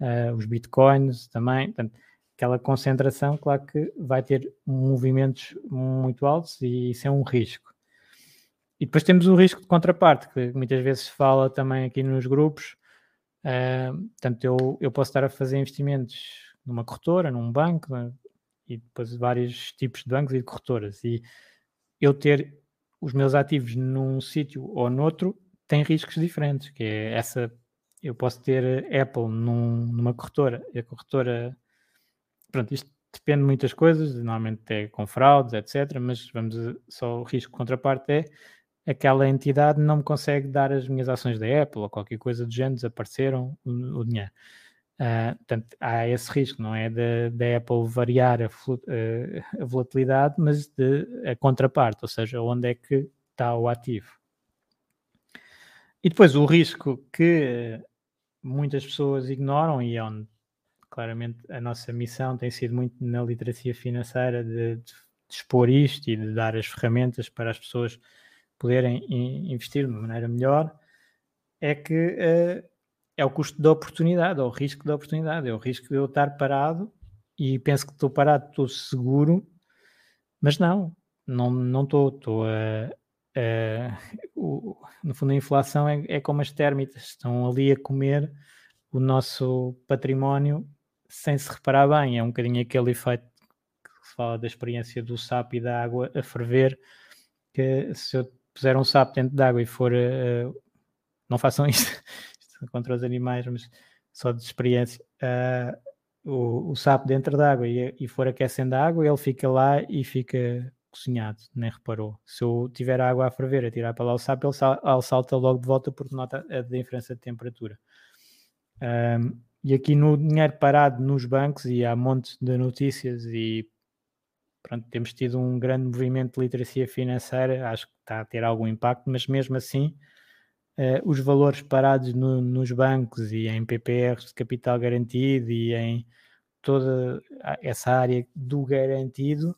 [SPEAKER 1] uh, os bitcoins também. Portanto, aquela concentração, claro que vai ter movimentos muito altos e isso é um risco. E depois temos o risco de contraparte, que muitas vezes se fala também aqui nos grupos. Uh, portanto, eu, eu posso estar a fazer investimentos numa corretora, num banco, e depois vários tipos de bancos e de corretoras. E eu ter os meus ativos num sítio ou noutro tem riscos diferentes, que é essa, eu posso ter Apple num, numa corretora, e a corretora, pronto, isto depende de muitas coisas, normalmente é com fraudes, etc, mas vamos, só o risco contraparte é aquela entidade não me consegue dar as minhas ações da Apple ou qualquer coisa do género, desapareceram o, dinheiro. Uh, portanto, há esse risco, não é da Apple variar a, uh, a, volatilidade, mas de a contraparte, ou seja, onde é que está o ativo. E depois o risco que muitas pessoas ignoram e é onde claramente a nossa missão tem sido muito na literacia financeira de, de, de expor isto e de dar as ferramentas para as pessoas poderem investir de uma maneira melhor, é que uh, é o custo da oportunidade, é o risco da oportunidade, é o risco de eu estar parado e penso que estou parado, estou seguro, mas não, não, não estou, estou a, a o, no fundo a inflação é, é como as térmitas, estão ali a comer o nosso património sem se reparar bem, é um bocadinho aquele efeito que se fala da experiência do sapo e da água a ferver, que se eu puser um sapo dentro d'água e for uh, não façam isso, contra os animais, mas só de experiência, uh, o, o, sapo dentro d'água e, e for aquecendo a água, ele fica lá e fica cozinhado, nem reparou. Se eu tiver a água a ferver, a tirar para lá o sapo, ele, sal, ele salta logo de volta porque nota a diferença de temperatura. Um, e aqui no dinheiro parado nos bancos, e há montes de notícias, e pronto, temos tido um grande movimento de literacia financeira, acho que está a ter algum impacto, mas mesmo assim uh, os valores parados no, nos bancos e em PPRs de capital garantido e em toda essa área do garantido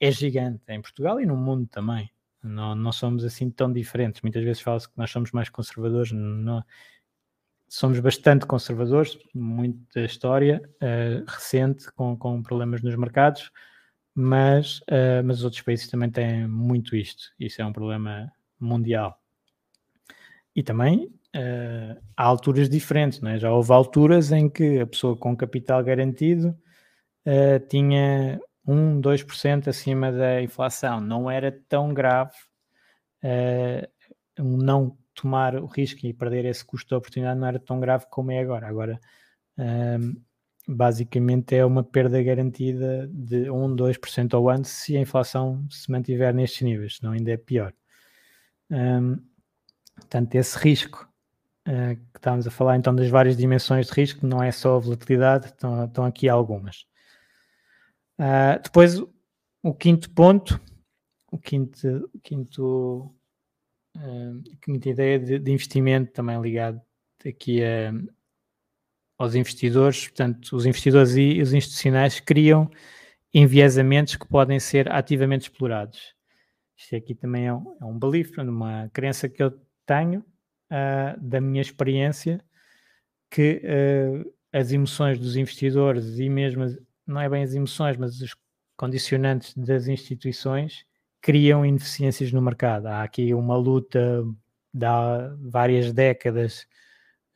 [SPEAKER 1] é gigante em Portugal e no mundo também. Não, não somos assim tão diferentes. Muitas vezes fala-se que nós somos mais conservadores. Não, somos bastante conservadores, muita história uh, recente com, com problemas nos mercados, mas, uh, mas os outros países também têm muito isto. Isso é um problema mundial. E também uh, há alturas diferentes, é? já houve alturas em que a pessoa com capital garantido uh, tinha 1, 2% acima da inflação. Não era tão grave não tomar o risco e perder esse custo de oportunidade não era tão grave como é agora. Agora, basicamente, é uma perda garantida de 1, 2% ao ano se a inflação se mantiver nestes níveis, senão ainda é pior. Um, Portanto, esse risco uh, que estamos a falar, então, das várias dimensões de risco, não é só a volatilidade, estão, estão aqui algumas. Uh, depois, o quinto ponto, o quinto, o quinto uh, quinta ideia de, de, investimento também ligado aqui a, aos investidores, portanto, os investidores e os institucionais criam enviesamentos que podem ser ativamente explorados. Isto aqui também é um, é um belief, uma crença que eu tenho uh, da minha experiência que uh, as emoções dos investidores e mesmo, não é bem as emoções, mas os condicionantes das instituições criam ineficiências no mercado. Há aqui uma luta de há várias décadas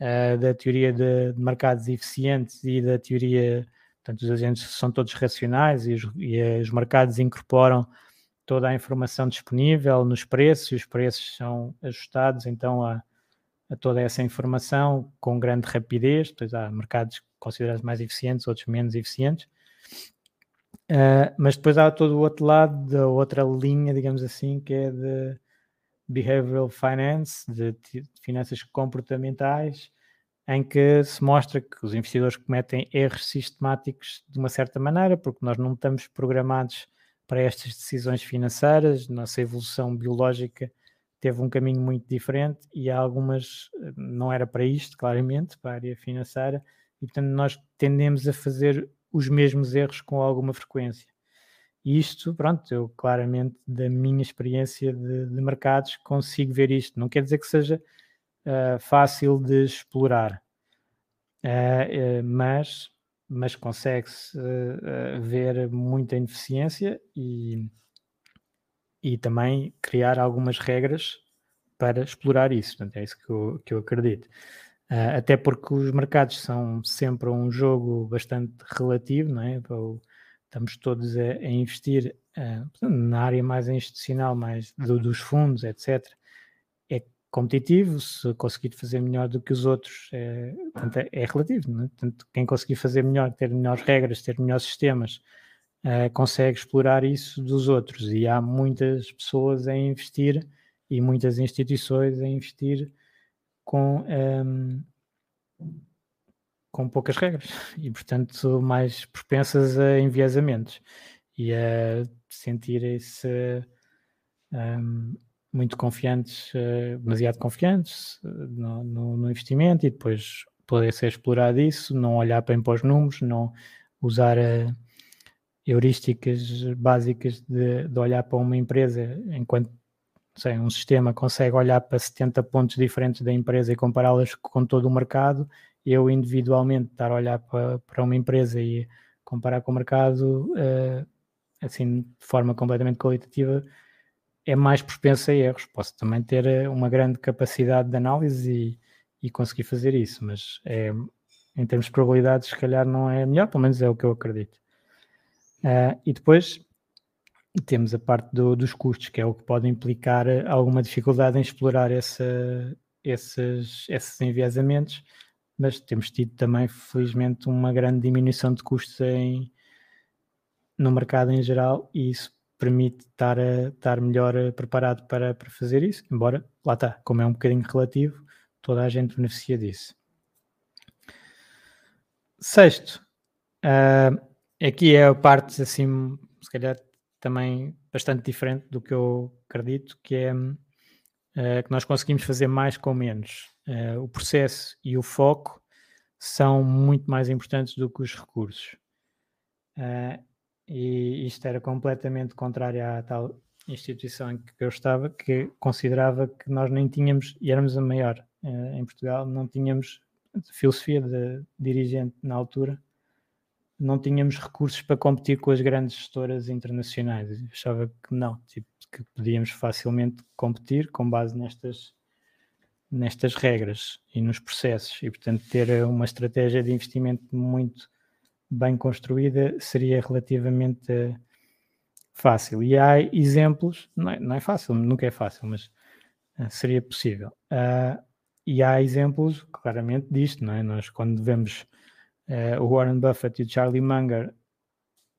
[SPEAKER 1] uh, da teoria de, de, mercados eficientes e da teoria, portanto, os agentes são todos racionais e os, e os mercados incorporam toda a informação disponível nos preços, e os preços são ajustados então a, a toda essa informação com grande rapidez, pois há mercados considerados mais eficientes, outros menos eficientes. Uh, mas depois há todo o outro lado da outra linha, digamos assim, que é de behavioral finance, de, de finanças comportamentais, em que se mostra que os investidores cometem erros sistemáticos de uma certa maneira, porque nós não estamos programados para estas decisões financeiras, nossa evolução biológica teve um caminho muito diferente e há algumas, não era para isto, claramente, para a área financeira, e portanto nós tendemos a fazer os mesmos erros com alguma frequência. Isto, pronto, eu claramente da minha experiência de, de mercados consigo ver isto. Não quer dizer que seja uh, fácil de explorar, uh, uh, mas, mas consegue-se ver muita ineficiência e, e também criar algumas regras para explorar isso. Portanto, é isso que eu, que eu acredito. até porque os mercados são sempre um jogo bastante relativo, não é? Estamos todos a, a investir uh, na área mais institucional, mais do, dos fundos, etc. É competitivo, se conseguir fazer melhor do que os outros, é, portanto, é, é relativo. Né? Portanto, quem conseguir fazer melhor, ter melhores regras, ter melhores sistemas, uh, consegue explorar isso dos outros. E há muitas pessoas a investir e muitas instituições a investir com. Um, com poucas regras e, portanto, mais propensas a enviesamentos e a sentirem-se um, muito confiantes, uh, demasiado confiantes uh, no, no, no, investimento e depois poder ser explorado isso, não olhar bem para os números, não usar uh, heurísticas básicas de, de, olhar para uma empresa enquanto sei, um sistema consegue olhar para 70 pontos diferentes da empresa e compará-las com todo o mercado eu individualmente estar a olhar para, para uma empresa e comparar com o mercado, uh, assim, de forma completamente qualitativa, é mais propenso a erros. Posso também ter eh, uma grande capacidade de análise e, e conseguir fazer isso, mas é, em termos de probabilidades, se calhar não é melhor, pelo menos é o que eu acredito. Uh, e depois temos a parte do, dos custos, que é o que pode implicar alguma dificuldade em explorar essa, esses, esses enviesamentos mas temos tido também, felizmente, uma grande diminuição de custos em, no mercado em geral e isso permite estar, a, estar melhor eh, preparado para, para fazer isso, embora, lá está, como é um bocadinho relativo, toda a gente beneficia disso. Sexto, uh, aqui é a parte assim, se calhar também bastante diferente do que eu acredito, que é uh, que nós conseguimos fazer mais com menos uh, o processo e o foco são muito mais importantes do que os recursos. Uh, e isto era completamente contrário à tal instituição em que eu estava, que considerava que nós nem tínhamos, e éramos a maior uh, em Portugal, não tínhamos filosofia de dirigente na altura, não tínhamos recursos para competir com as grandes gestoras internacionais. Eu achava que não, tipo, que podíamos facilmente competir com base nestas nestas regras e nos processos. E portanto ter uma estratégia de investimento muito bem construída seria relativamente fácil. E há exemplos não é, não é fácil, nunca é fácil mas uh, seria possível. Uh, e há exemplos claramente disto, não é? nós quando vemos uh, o Warren Buffett e o Charlie Munger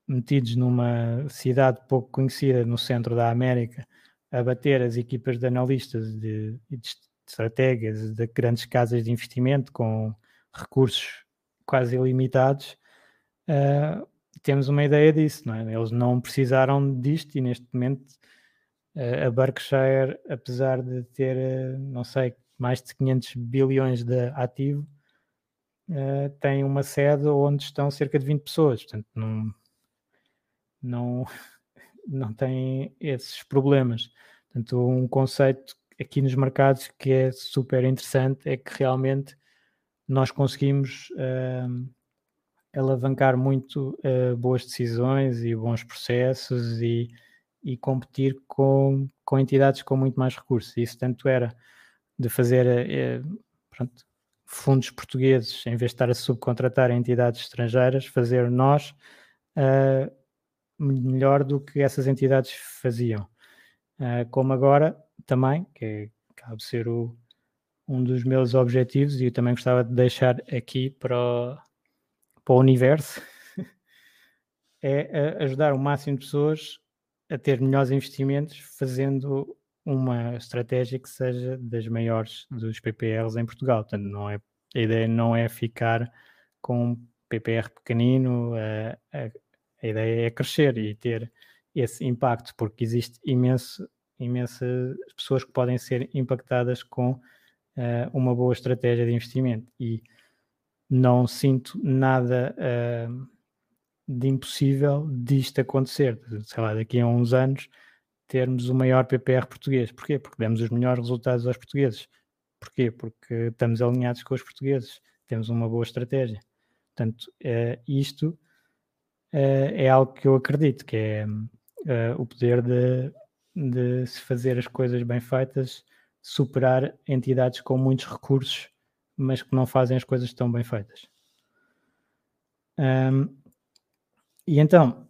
[SPEAKER 1] metidos numa cidade pouco conhecida no centro da América a bater as equipas de analistas de, de estratégias de grandes casas de investimento com recursos quase ilimitados, uh, temos uma ideia disso, não é? Eles não precisaram disto e neste momento uh, a Berkshire, apesar de ter, uh, não sei, mais de 500 bilhões de ativo, tem uma sede onde estão cerca de 20 pessoas, portanto não, não, não tem esses problemas. Portanto, um conceito aqui nos mercados que é super interessante é que realmente nós conseguimos uh, alavancar muito uh, boas decisões e bons processos e, e competir com, com entidades com muito mais recursos. Isso tanto era de fazer uh, pronto, fundos portugueses, em vez de estar a subcontratar entidades estrangeiras, fazer nós uh, melhor do que essas entidades faziam. Uh, como agora também, que é, cabe ser o, um dos meus objetivos, e eu também gostava de deixar aqui para o, para o universo, é ajudar o máximo de pessoas a ter melhores investimentos fazendo uma estratégia que seja das maiores dos PPRs em Portugal. Portanto, não é, a ideia não é ficar com um PPR pequenino, a, a, a ideia é crescer e ter esse impacto, porque existe imenso imensas pessoas que podem ser impactadas com uh, uma boa estratégia de investimento. E não sinto nada uh, de impossível disto acontecer. Sei lá, daqui a uns anos termos o maior PPR português. Porquê? Porque demos os melhores resultados aos portugueses. Porquê? Porque estamos alinhados com os portugueses, temos uma boa estratégia. Portanto, é, isto é algo que eu acredito, que é, é o poder de, de se fazer as coisas bem feitas, superar entidades com muitos recursos, mas que não fazem as coisas tão bem feitas. Um, e então,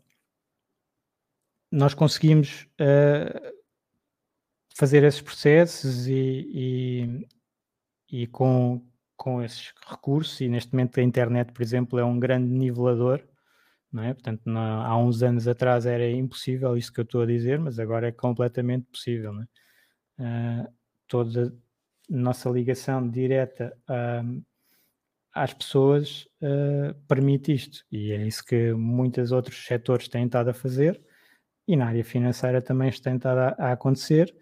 [SPEAKER 1] nós conseguimos uh, fazer esses processos e, e, e, com, com esses recursos, e neste momento a internet, por exemplo, é um grande nivelador, não é? Portanto, não, há uns anos atrás era impossível isso que eu estou a dizer, mas agora é completamente possível, não é? Uh, toda nossa ligação direta uh, às pessoas uh, permite isto, e é isso que muitos outros setores têm estado a fazer, e na área financeira também está a, a acontecer.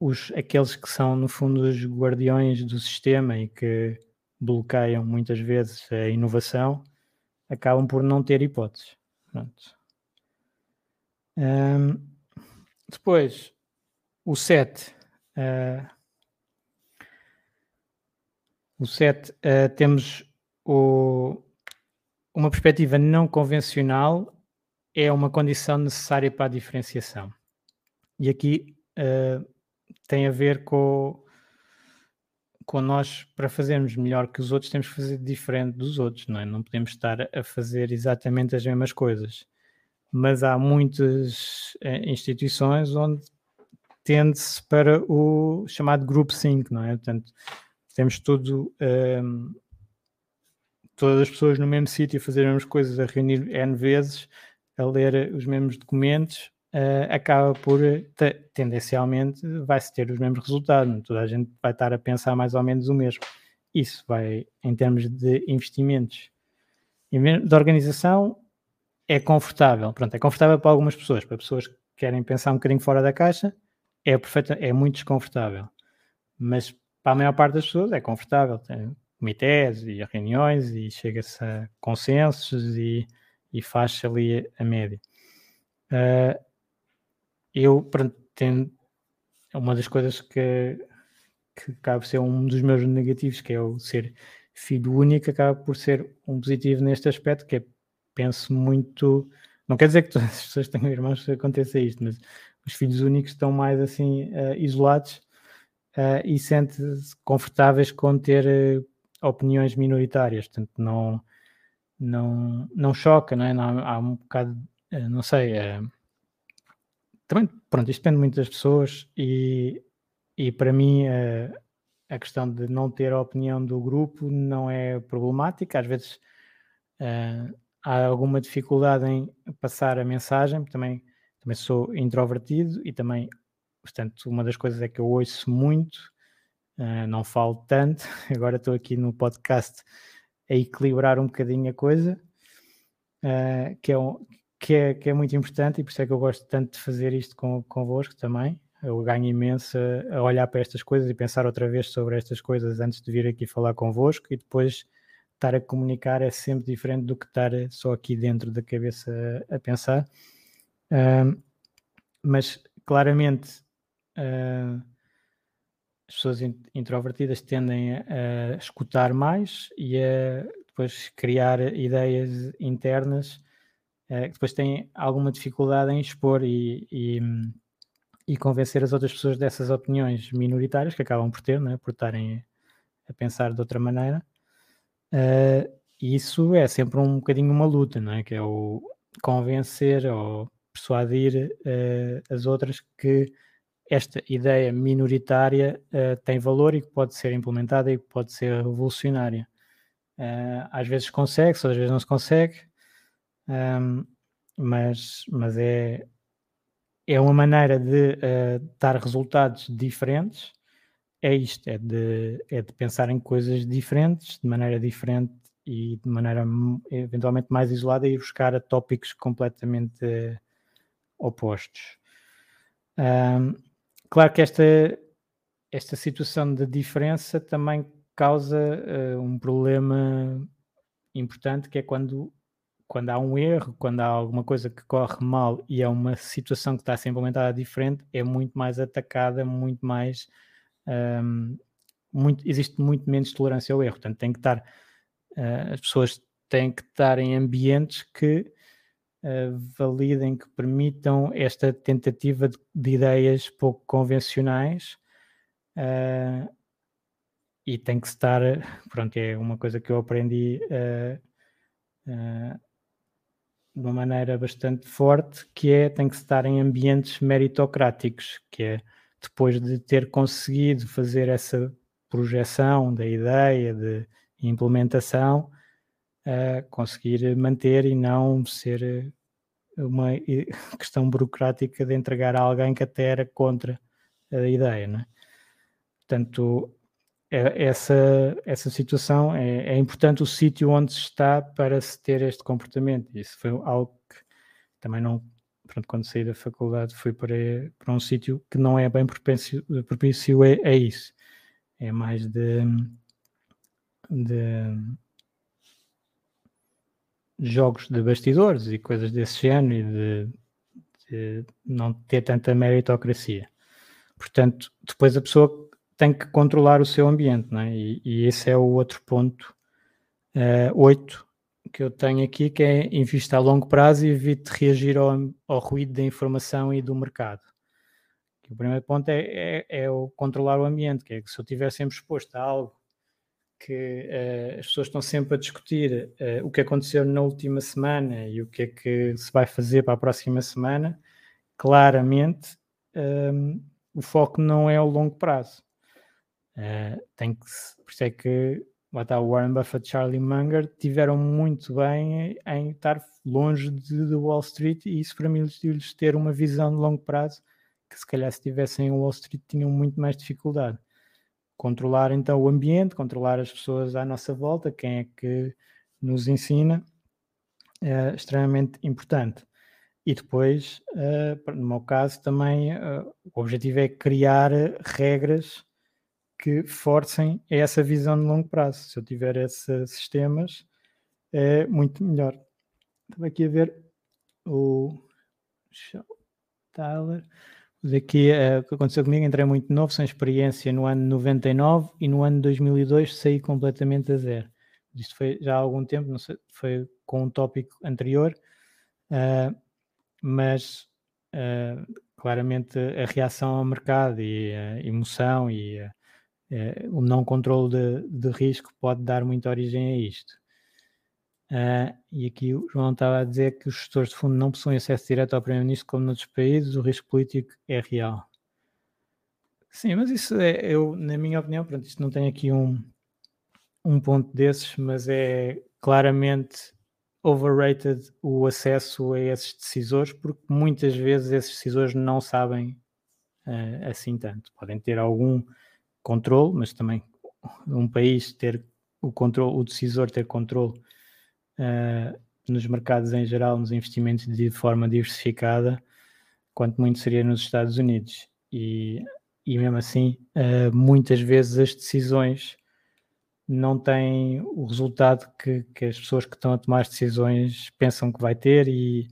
[SPEAKER 1] Os, aqueles que são, no fundo, os guardiões do sistema e que bloqueiam muitas vezes a inovação, acabam por não ter hipóteses. Um, depois, o 7. Uh, o 7, uh, temos o, uma perspectiva não convencional é uma condição necessária para a diferenciação. E aqui uh, tem a ver com, com nós, para fazermos melhor que os outros, temos que fazer diferente dos outros, não é? Não podemos estar a fazer exatamente as mesmas coisas. Mas há muitas uh, instituições onde tende-se para o chamado Group Sync, não é? Portanto, temos tudo. Um, eh, todas as pessoas no mesmo sítio a fazer as mesmas coisas, a reunir N vezes, a ler os mesmos documentos, uh, acaba por, tendencialmente, vai-se ter os mesmos resultados. Toda a gente vai estar a pensar mais ou menos o mesmo. Isso vai, em termos de investimentos de organização, é confortável. Pronto, é confortável para algumas pessoas, para pessoas que querem pensar um bocadinho fora da caixa, é, perfeita, é muito desconfortável. Mas para a maior parte das pessoas é confortável. Tem comitês e reuniões e chega-se a consensos e e faz ali a média. Uh, eu pretendo, uma das coisas que, que por ser um dos meus negativos, que é o ser filho único, acaba por ser um positivo neste aspecto, que é, penso muito, não quer dizer que todas as pessoas tenham irmãos que aconteça isto, mas os filhos únicos estão mais assim uh, isolados uh, e sentem-se confortáveis com ter uh, opiniões minoritárias, portanto não não, não choca, não é? Não, há um bocado, não sei, é, também, pronto, isto depende muito das pessoas e, e para mim é, a questão de não ter a opinião do grupo não é problemática, às vezes é, há alguma dificuldade em passar a mensagem, também, também sou introvertido e também, portanto, uma das coisas é que eu ouço muito, não falo tanto, agora estou aqui no podcast a equilibrar um bocadinho a coisa, uh, que, é um, que, é, que é muito importante e por isso é que eu gosto tanto de fazer isto com, convosco também. Eu ganho imenso a olhar para estas coisas e pensar outra vez sobre estas coisas antes de vir aqui falar convosco e depois estar a comunicar é sempre diferente do que estar só aqui dentro da cabeça a, pensar. Uh, mas claramente uh, as pessoas introvertidas tendem a, escutar mais e a depois criar ideias internas que depois têm alguma dificuldade em expor e, e, e, convencer as outras pessoas dessas opiniões minoritárias que acabam por ter, né, por estarem a pensar de outra maneira. Uh, isso é sempre um bocadinho uma luta, não é? que é o convencer ou persuadir uh, as outras que esta ideia minoritária uh, tem valor e que pode ser implementada e que pode ser revolucionária. Às vezes consegue, às vezes não se consegue, um, mas, mas é, é uma maneira de uh, dar resultados diferentes. É isto, é de, é de pensar em coisas diferentes, de maneira diferente e de maneira eventualmente mais isolada e buscar tópicos completamente opostos. Um, Claro que esta, esta situação de diferença também causa uh, um problema importante, que é quando quando há um erro, quando há alguma coisa que corre mal e é uma situação que está a ser implementada diferente, é muito mais atacada, muito mais. Um, muito, existe muito menos tolerância ao erro. Portanto, tem que estar. Uh, as pessoas têm que estar em ambientes que uh, validem, que permitam esta tentativa de, de ideias pouco convencionais. Uh, e tem que estar, pronto, é uma coisa que eu aprendi uh, uh, de uma maneira bastante forte, que é tem que estar em ambientes meritocráticos, que é depois de ter conseguido fazer essa projeção da ideia de implementação, uh, conseguir manter e não ser uma questão burocrática de entregar a alguém que até era contra a ideia, não é? Portanto, essa, essa situação é, é importante o sítio onde se está para se ter este comportamento. Isso foi algo que também não, pronto, quando saí da faculdade fui para, para um sítio que não é bem propício, propício a, a isso. É mais de, de jogos de bastidores e coisas desse género e de, de não ter tanta meritocracia. Portanto, depois a pessoa tem que controlar o seu ambiente, não é? E, e esse é o outro ponto, uh, oito, que eu tenho aqui, que é invista a longo prazo e evite reagir ao, ao ruído da informação e do mercado. O primeiro ponto é, é, é, o controlar o ambiente, que é que se eu estiver sempre exposto a algo que uh, as pessoas estão sempre a discutir uh, o que aconteceu na última semana e o que é que se vai fazer para a próxima semana, claramente um, o foco não é o longo prazo. Uh, tem que, por isso é que o Warren Buffett, Charlie Munger tiveram muito bem em estar longe de, de Wall Street e isso para mim lhes ter uma visão de longo prazo que se calhar se tivessem em Wall Street tinham muito mais dificuldade. Controlar então o ambiente, controlar as pessoas à nossa volta, quem é que nos ensina, é extremamente importante. E depois, uh, no meu caso, também o objetivo é criar regras que forcem essa visão de longo prazo. Se eu tiver esses sistemas, é muito melhor. Estava aqui a ver o Tyler. Daqui, uh, o que aconteceu comigo, entrei muito novo, sem experiência no ano 99 e no ano 2002 saí completamente a zero. Isto foi já há algum tempo, não sei, foi com um tópico anterior, uh, mas uh, claramente a reação ao mercado e a emoção e a, é, o não controle de, de, risco pode dar muita origem a isto. Uh, e aqui o João estava a dizer que os gestores de fundo não possuem acesso direto ao Primeiro-Ministro como noutros países, o risco político é real. Sim, mas isso é, eu, na minha opinião, pronto, isto não tem aqui um, um ponto desses, mas é claramente overrated o acesso a esses decisores, porque muitas vezes esses decisores não sabem uh, assim tanto. Podem ter algum controle, mas também um país ter o controle, o decisor ter controle uh, nos mercados em geral, nos investimentos de forma diversificada, quanto muito seria nos Estados Unidos. E, e mesmo assim, uh, muitas vezes as decisões não têm o resultado que, que, as pessoas que estão a tomar as decisões pensam que vai ter e,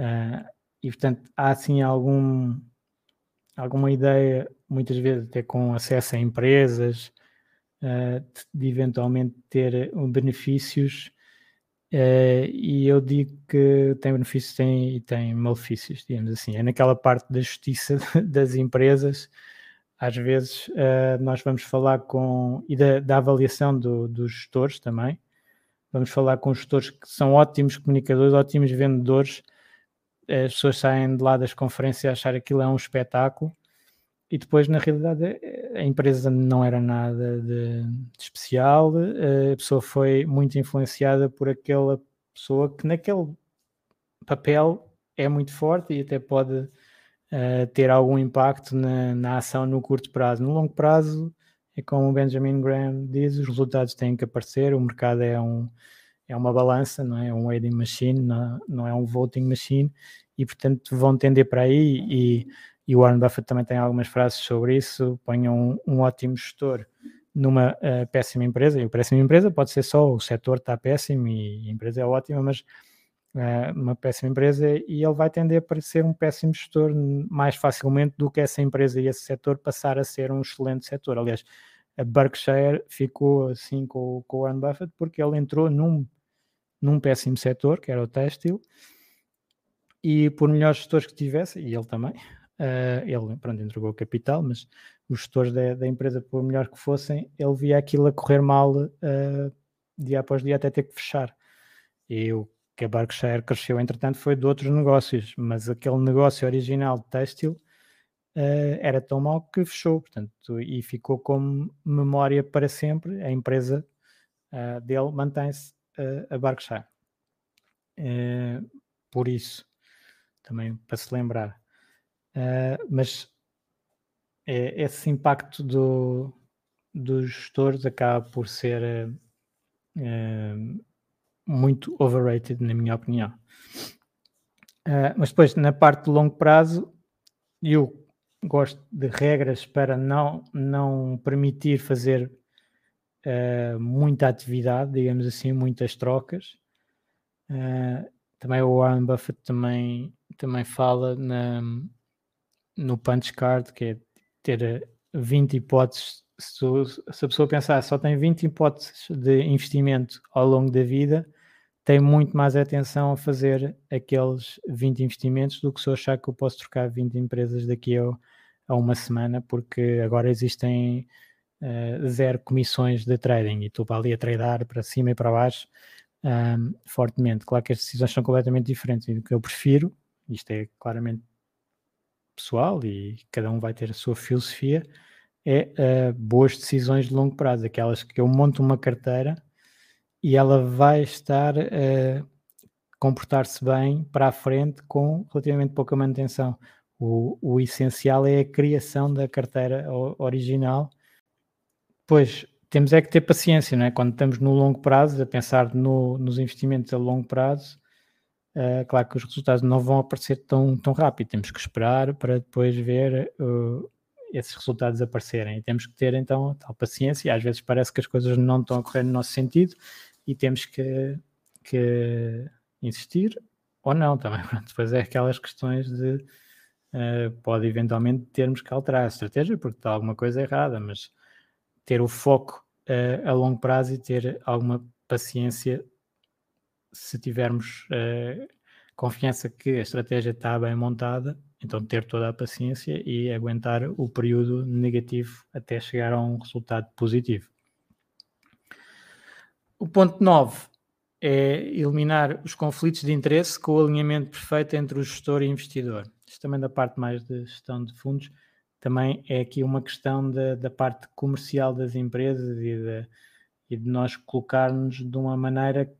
[SPEAKER 1] uh, e portanto há assim algum alguma ideia, muitas vezes até com acesso a empresas, uh, de, eventualmente ter benefícios, uh, e eu digo que tem benefícios tem, e tem malefícios, digamos assim. É naquela parte da justiça das empresas, às vezes nós vamos falar com, e da, da avaliação do, dos gestores também, vamos falar com gestores que são ótimos comunicadores, ótimos vendedores, as pessoas saem de lá das conferências a achar aquilo é um espetáculo e depois na realidade a empresa não era nada de, de, especial, a pessoa foi muito influenciada por aquela pessoa que naquele papel é muito forte e até pode uh, ter algum impacto na, na ação no curto prazo. No longo prazo, é como o Benjamin Graham diz, os resultados têm que aparecer, o mercado é um, é uma balança, não é? é um weighing machine, não, não é um voting machine, e portanto vão tender para aí e, e o Warren Buffett também tem algumas frases sobre isso, ponham um, um ótimo gestor numa uh, péssima empresa, e a péssima empresa pode ser só o setor está péssimo e a empresa é ótima, mas uh, uma péssima empresa e ele vai tender para ser um péssimo gestor mais facilmente do que essa empresa e esse setor passar a ser um excelente setor. Aliás, a Berkshire ficou assim com, com o Warren Buffett porque ele entrou num, num péssimo setor, que era o têxtil, e por melhores gestores que tivesse, e ele também, uh, ele pronto, entregou o capital, mas os gestores da, da, empresa, por melhor que fossem, ele via aquilo a correr mal uh, dia após dia até ter que fechar. E o que a Berkshire cresceu, entretanto, foi de outros negócios, mas aquele negócio original de têxtil uh, era tão mau que fechou, portanto, e ficou como memória para sempre. A empresa dele mantém-se a Berkshire. por isso, também para se lembrar. Uh, mas é, esse impacto do, dos gestores acaba por ser uh, muito overrated, na minha opinião. Uh, mas depois, na parte de longo prazo, eu gosto de regras para não, não permitir fazer uh, muita atividade, digamos assim, muitas trocas. Uh, também o Warren Buffett também também fala na, no punch card, que é ter 20 hipóteses. Se, se a pessoa pensar só tem 20 hipóteses de investimento ao longo da vida, tem muito mais atenção a fazer aqueles 20 investimentos do que se eu achar que eu posso trocar 20 empresas daqui a, a uma semana, porque agora existem uh, zero comissões de trading e estou ali a tradar para cima e para baixo um, fortemente. Claro que as decisões são completamente diferentes e o que eu prefiro isto é claramente pessoal e cada um vai ter a sua filosofia, é uh, boas decisões de longo prazo, aquelas que eu monto uma carteira e ela vai estar a uh, comportar-se bem para a frente com relativamente pouca manutenção. O, o essencial é a criação da carteira original. Pois temos é que ter paciência, não é? Quando estamos no longo prazo, a pensar no, nos investimentos a longo prazo, Uh, claro que os resultados não vão aparecer tão, tão rápido, temos que esperar para depois ver uh, esses resultados aparecerem. E temos que ter então tal paciência. Às vezes parece que as coisas não estão a correr no nosso sentido e temos que, que insistir ou não também. Pronto, depois é aquelas questões de uh, pode eventualmente termos que alterar a estratégia porque está alguma coisa errada, mas ter o foco a longo prazo e ter alguma paciência se tivermos uh, confiança que a estratégia está bem montada, então ter toda a paciência e aguentar o período negativo até chegar a um resultado positivo. O ponto 9 é eliminar os conflitos de interesse com o alinhamento perfeito entre o gestor e o investidor. Isto também da parte mais de gestão de fundos, também é aqui uma questão da, da parte comercial das empresas e de, e de nós colocarmos de uma maneira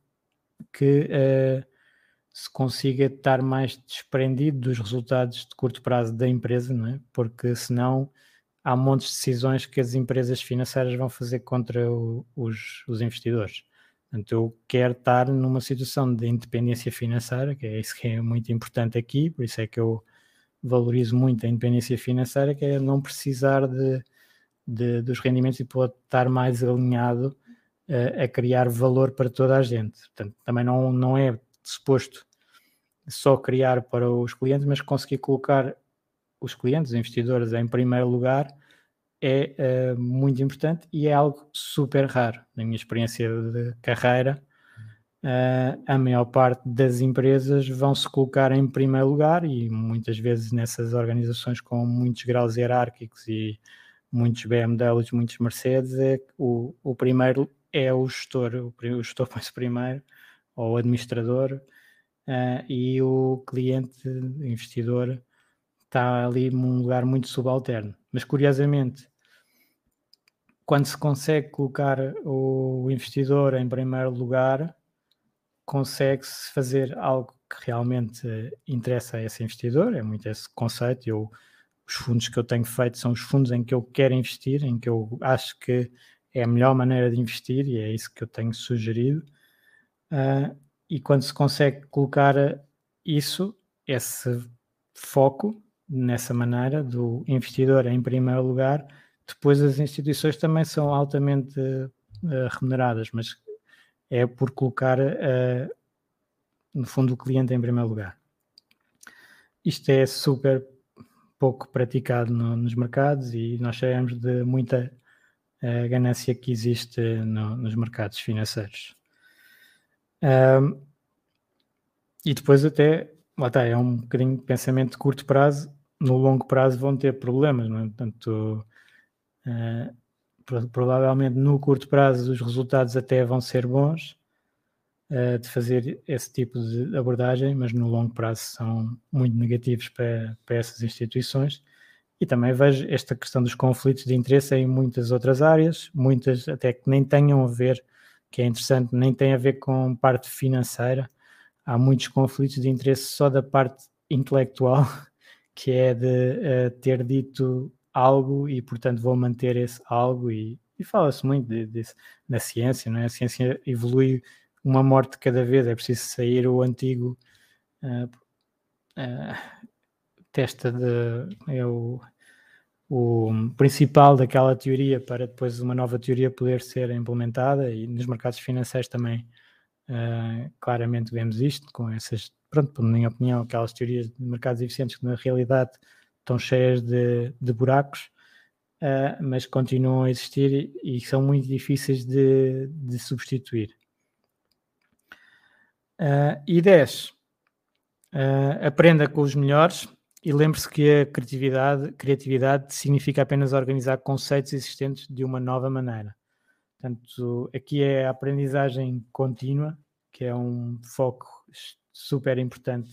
[SPEAKER 1] que uh, se consiga estar mais desprendido dos resultados de curto prazo da empresa, não é? Porque senão há montes de decisões que as empresas financeiras vão fazer contra o, os, os investidores. Portanto, eu quero estar numa situação de independência financeira, que é isso que é muito importante aqui, por isso é que eu valorizo muito a independência financeira, que é não precisar de, de dos rendimentos e poder estar mais alinhado a, criar valor para toda a gente. Portanto, também não, não é suposto só criar para os clientes, mas conseguir colocar os clientes, os investidores em primeiro lugar é uh, muito importante e é algo super raro. Na minha experiência de carreira, uh, a maior parte das empresas vão se colocar em primeiro lugar e muitas vezes nessas organizações com muitos graus hierárquicos e muitos BMWs, muitos Mercedes, é o, o primeiro é o gestor, o, gestor põe-se primeiro, ou o administrador, uh, e o cliente, investidor, está ali num lugar muito subalterno. Mas curiosamente, quando se consegue colocar o investidor em primeiro lugar, consegue-se fazer algo que realmente interessa a esse investidor, é muito esse conceito. Eu, os fundos que eu tenho feito são os fundos em que eu quero investir, em que eu acho que é a melhor maneira de investir e é isso que eu tenho sugerido. Uh, e quando se consegue colocar isso, esse foco nessa maneira do investidor em primeiro lugar, depois as instituições também são altamente uh, remuneradas, mas é por colocar, uh, no fundo, o cliente em primeiro lugar. Isto é super pouco praticado no, nos mercados e nós sabemos de muita uh, ganância que existe no, nos mercados financeiros. Um, e depois até, lá está, é um bocadinho de pensamento de curto prazo, no longo prazo vão ter problemas, não é? Portanto, uh, provavelmente no curto prazo os resultados até vão ser bons uh, de fazer esse tipo de abordagem, mas no longo prazo são muito negativos para, para essas instituições. E também vejo esta questão dos conflitos de interesse em muitas outras áreas, muitas até que nem tenham a ver, que é interessante, nem tem a ver com parte financeira. Há muitos conflitos de interesse só da parte intelectual que é de uh, ter dito algo e, portanto, vou manter esse algo. E, e fala-se muito de, na ciência, não é? A ciência evolui uma morte cada vez, é preciso sair o antigo uh, uh, testa de. É o, o principal daquela teoria para depois uma nova teoria poder ser implementada e nos mercados financeiros também uh, claramente vemos isto com essas pronto, por minha opinião, aquelas teorias de mercados eficientes que na realidade estão cheias de, de buracos, uh, mas continuam a existir e, e são muito difíceis de, de substituir. Uh, e 10. Uh, aprenda com os melhores e lembre-se que a criatividade, criatividade significa apenas organizar conceitos existentes de uma nova maneira. Portanto, aqui é a aprendizagem contínua, que é um foco super importante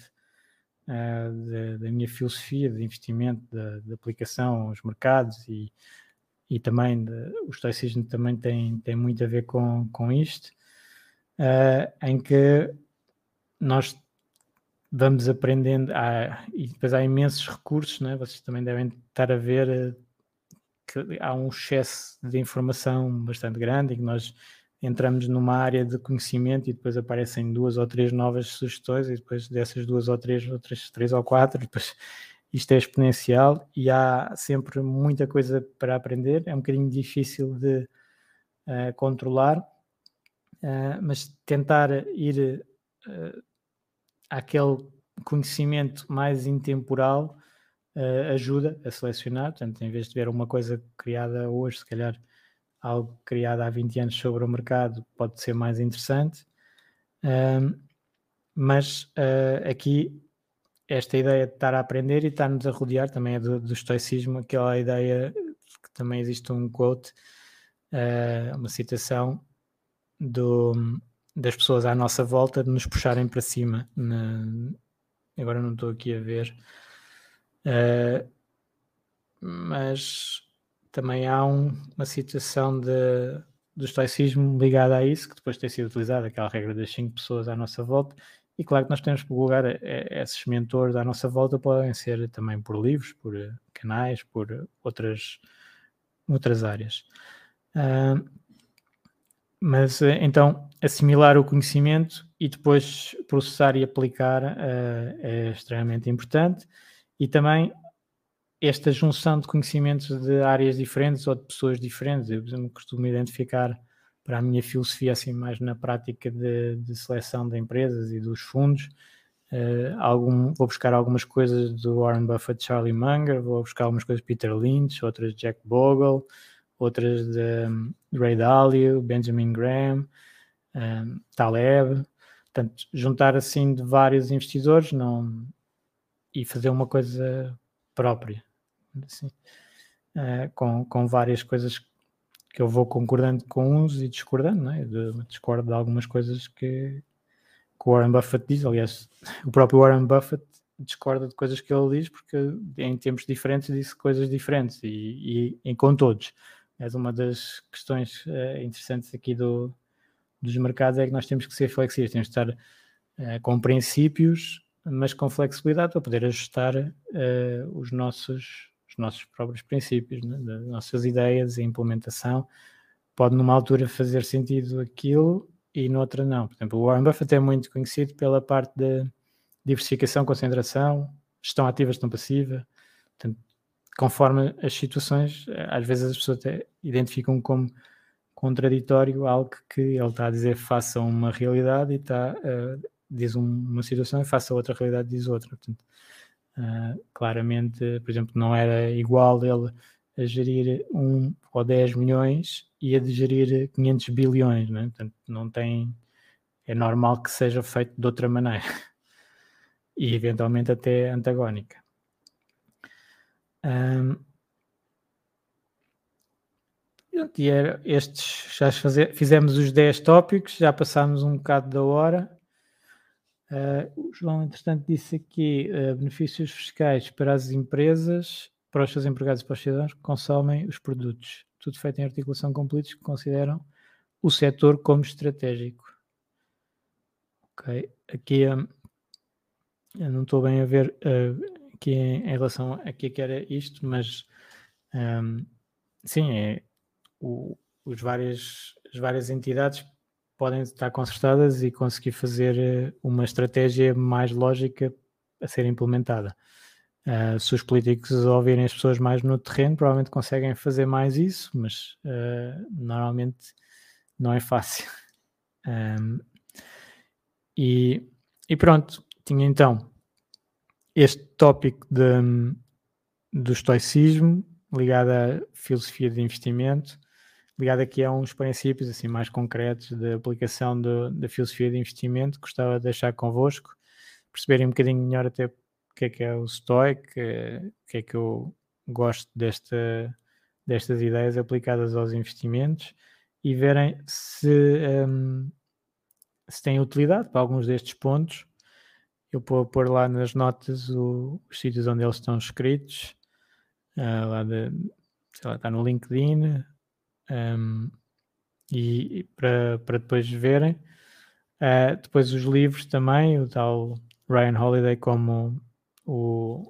[SPEAKER 1] uh, da, da, minha filosofia de investimento, de, aplicação aos mercados e, e também de, o estoicismo também tem, tem muito a ver com, com isto, uh, em que nós vamos aprendendo, há, e depois há imensos recursos, né? vocês também devem estar a ver eh, que há um excesso de informação bastante grande e que nós entramos numa área de conhecimento e depois aparecem duas ou três novas sugestões e depois dessas duas ou três, outras três ou quatro, depois isto é exponencial e há sempre muita coisa para aprender, é um bocadinho difícil de uh, controlar, uh, mas tentar ir uh, àquele conhecimento mais intemporal ajuda a selecionar, portanto, em vez de ver uma coisa criada hoje, se calhar algo criado há 20 anos sobre o mercado pode ser mais interessante. Mas uh, aqui esta ideia de estar a aprender e estar-nos a rodear também é do, do estoicismo, aquela ideia que também existe um quote, uh, uma citação do, das pessoas à nossa volta de nos puxarem para cima. Na, agora não estou aqui a ver, uh, mas também há um, uma situação de, do estoicismo ligada a isso, que depois tem sido utilizada, aquela regra das cinco pessoas à nossa volta, e claro que nós temos que lugar esses mentores à nossa volta podem ser também por livros, por eh, canais, por outras, outras áreas. Uh, mas eh, então assimilar o conhecimento e depois processar e aplicar uh, é extremamente importante e também esta junção de conhecimentos de áreas diferentes ou de pessoas diferentes. Eu, me costumo identificar para a minha filosofia assim mais na prática de, de seleção de empresas e dos fundos. Uh, algum, vou buscar algumas coisas do Warren Buffett, Charlie Munger, vou buscar algumas coisas de Peter Lynch, outras de Jack Bogle, outras de um, Ray Dalio, Benjamin Graham, um, Taleb. Portanto, juntar assim de vários investidores não, e fazer uma coisa própria assim, uh, com, com várias coisas que eu vou concordando com uns e discordando, não é? Eu discordo de algumas coisas que, que o Warren Buffett diz, aliás, o próprio Warren Buffett discorda de coisas que ele diz porque em tempos diferentes disse coisas diferentes e, e, e com todos. É uma das questões uh, interessantes aqui do, dos mercados é que nós temos que ser flexíveis, temos que estar uh, com princípios, mas com flexibilidade para poder ajustar uh, os nossos os nossos próprios princípios, né? das nossas ideias e implementação. Pode numa altura fazer sentido aquilo e noutra não. Por exemplo, o Warren Buffett é muito conhecido pela parte da diversificação, concentração, gestão ativa, gestão passiva. Portanto, conforme as situações, às vezes as pessoas até identificam como contraditório algo que ele está a dizer faça uma realidade e está, uh, diz uma situação e faça outra realidade diz outra. Portanto, uh, claramente, por exemplo, não era igual ele a gerir 1 ou 10 milhões e a de gerir 500 bilhões, né? portanto não tem, é normal que seja feito de outra maneira e eventualmente até antagónica. Um, e era estes, já fazer, fizemos os 10 tópicos, já passámos um bocado da hora. Uh, o João, entretanto, disse aqui uh, benefícios fiscais para as empresas, para os seus empregados e para os cidadãos que consomem os produtos. Tudo feito em articulação com políticos que consideram o setor como estratégico. Ok, aqui um, eu não estou bem a ver uh, aqui em, relação a que era isto, mas um, sim, é, o, os várias, as várias entidades podem estar concertadas e conseguir fazer eh, uma estratégia mais lógica a ser implementada. Uh, se os políticos ouvirem as pessoas mais no terreno, provavelmente conseguem fazer mais isso, mas uh, normalmente não é fácil. Um, e, e, pronto, tinha então este tópico de, do estoicismo ligado à filosofia de investimento, ligado aqui a uns princípios assim mais concretos da aplicação da filosofia de investimento, gostava de deixar convosco, perceberem um bocadinho melhor até o que é que é o Stoic, o que é que eu gosto desta, destas ideias aplicadas aos investimentos e verem se, um, se tem utilidade para alguns destes pontos eu vou pôr lá nas notas o, os sítios onde eles estão escritos. Uh, lá de, sei lá, está no LinkedIn. Um, e, e para, para depois verem. Uh, depois os livros também, o tal Ryan Holiday como o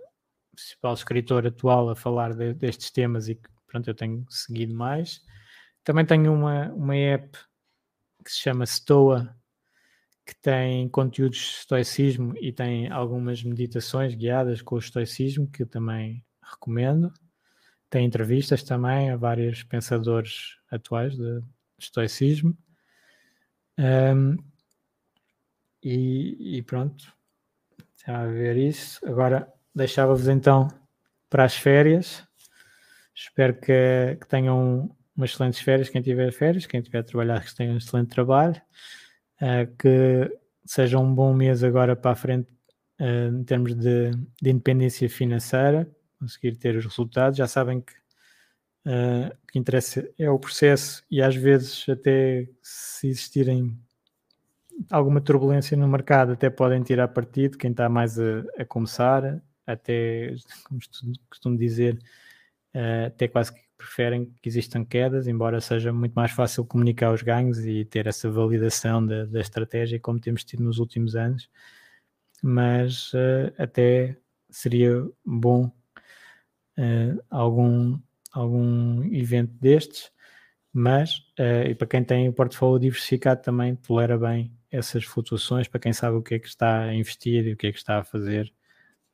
[SPEAKER 1] principal escritor atual a falar de, destes temas e que pronto, eu tenho seguido mais. Também tenho uma, uma app que se chama Stoa, que tem conteúdos de estoicismo e tem algumas meditações guiadas com o estoicismo, que eu também recomendo. Tem entrevistas também a vários pensadores atuais de estoicismo. Um, e, e, pronto, já a ver isso. Agora deixava-vos então para as férias. Espero que, que tenham umas excelentes férias. Quem tiver férias, quem tiver a trabalhar, que tenha um excelente trabalho uh, que seja um bom mês agora para a frente uh, em termos de, de, independência financeira, conseguir ter os resultados. Já sabem que uh, o que interessa é o processo e às vezes até se existirem alguma turbulência no mercado, até podem tirar partido quem está mais a, a começar, até, como costumo dizer, até quase que preferem que existam quedas, embora seja muito mais fácil comunicar os ganhos e ter essa validação da, da estratégia como temos tido nos últimos anos, mas uh, até seria bom uh, algum, algum evento destes, mas uh, e para quem tem o portfólio diversificado também tolera bem essas flutuações, para quem sabe o que é que está a investir e o que é que está a fazer,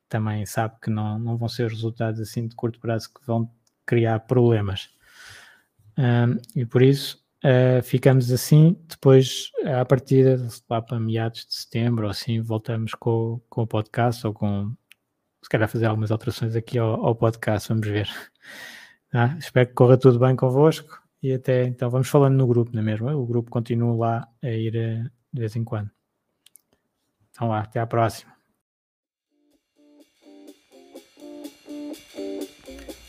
[SPEAKER 1] também sabe que não, não vão ser resultados assim de curto prazo que vão criar problemas. Um, e por isso uh, ficamos assim. Depois, a partir lá para meados de setembro ou assim, voltamos com, com o podcast ou com se calhar fazer algumas alterações aqui ao, ao podcast, vamos ver. Ah, espero que corra tudo bem convosco e até então vamos falando no grupo, não é mesmo? O grupo continua lá a ir uh, de vez em quando. Então lá, até à próxima.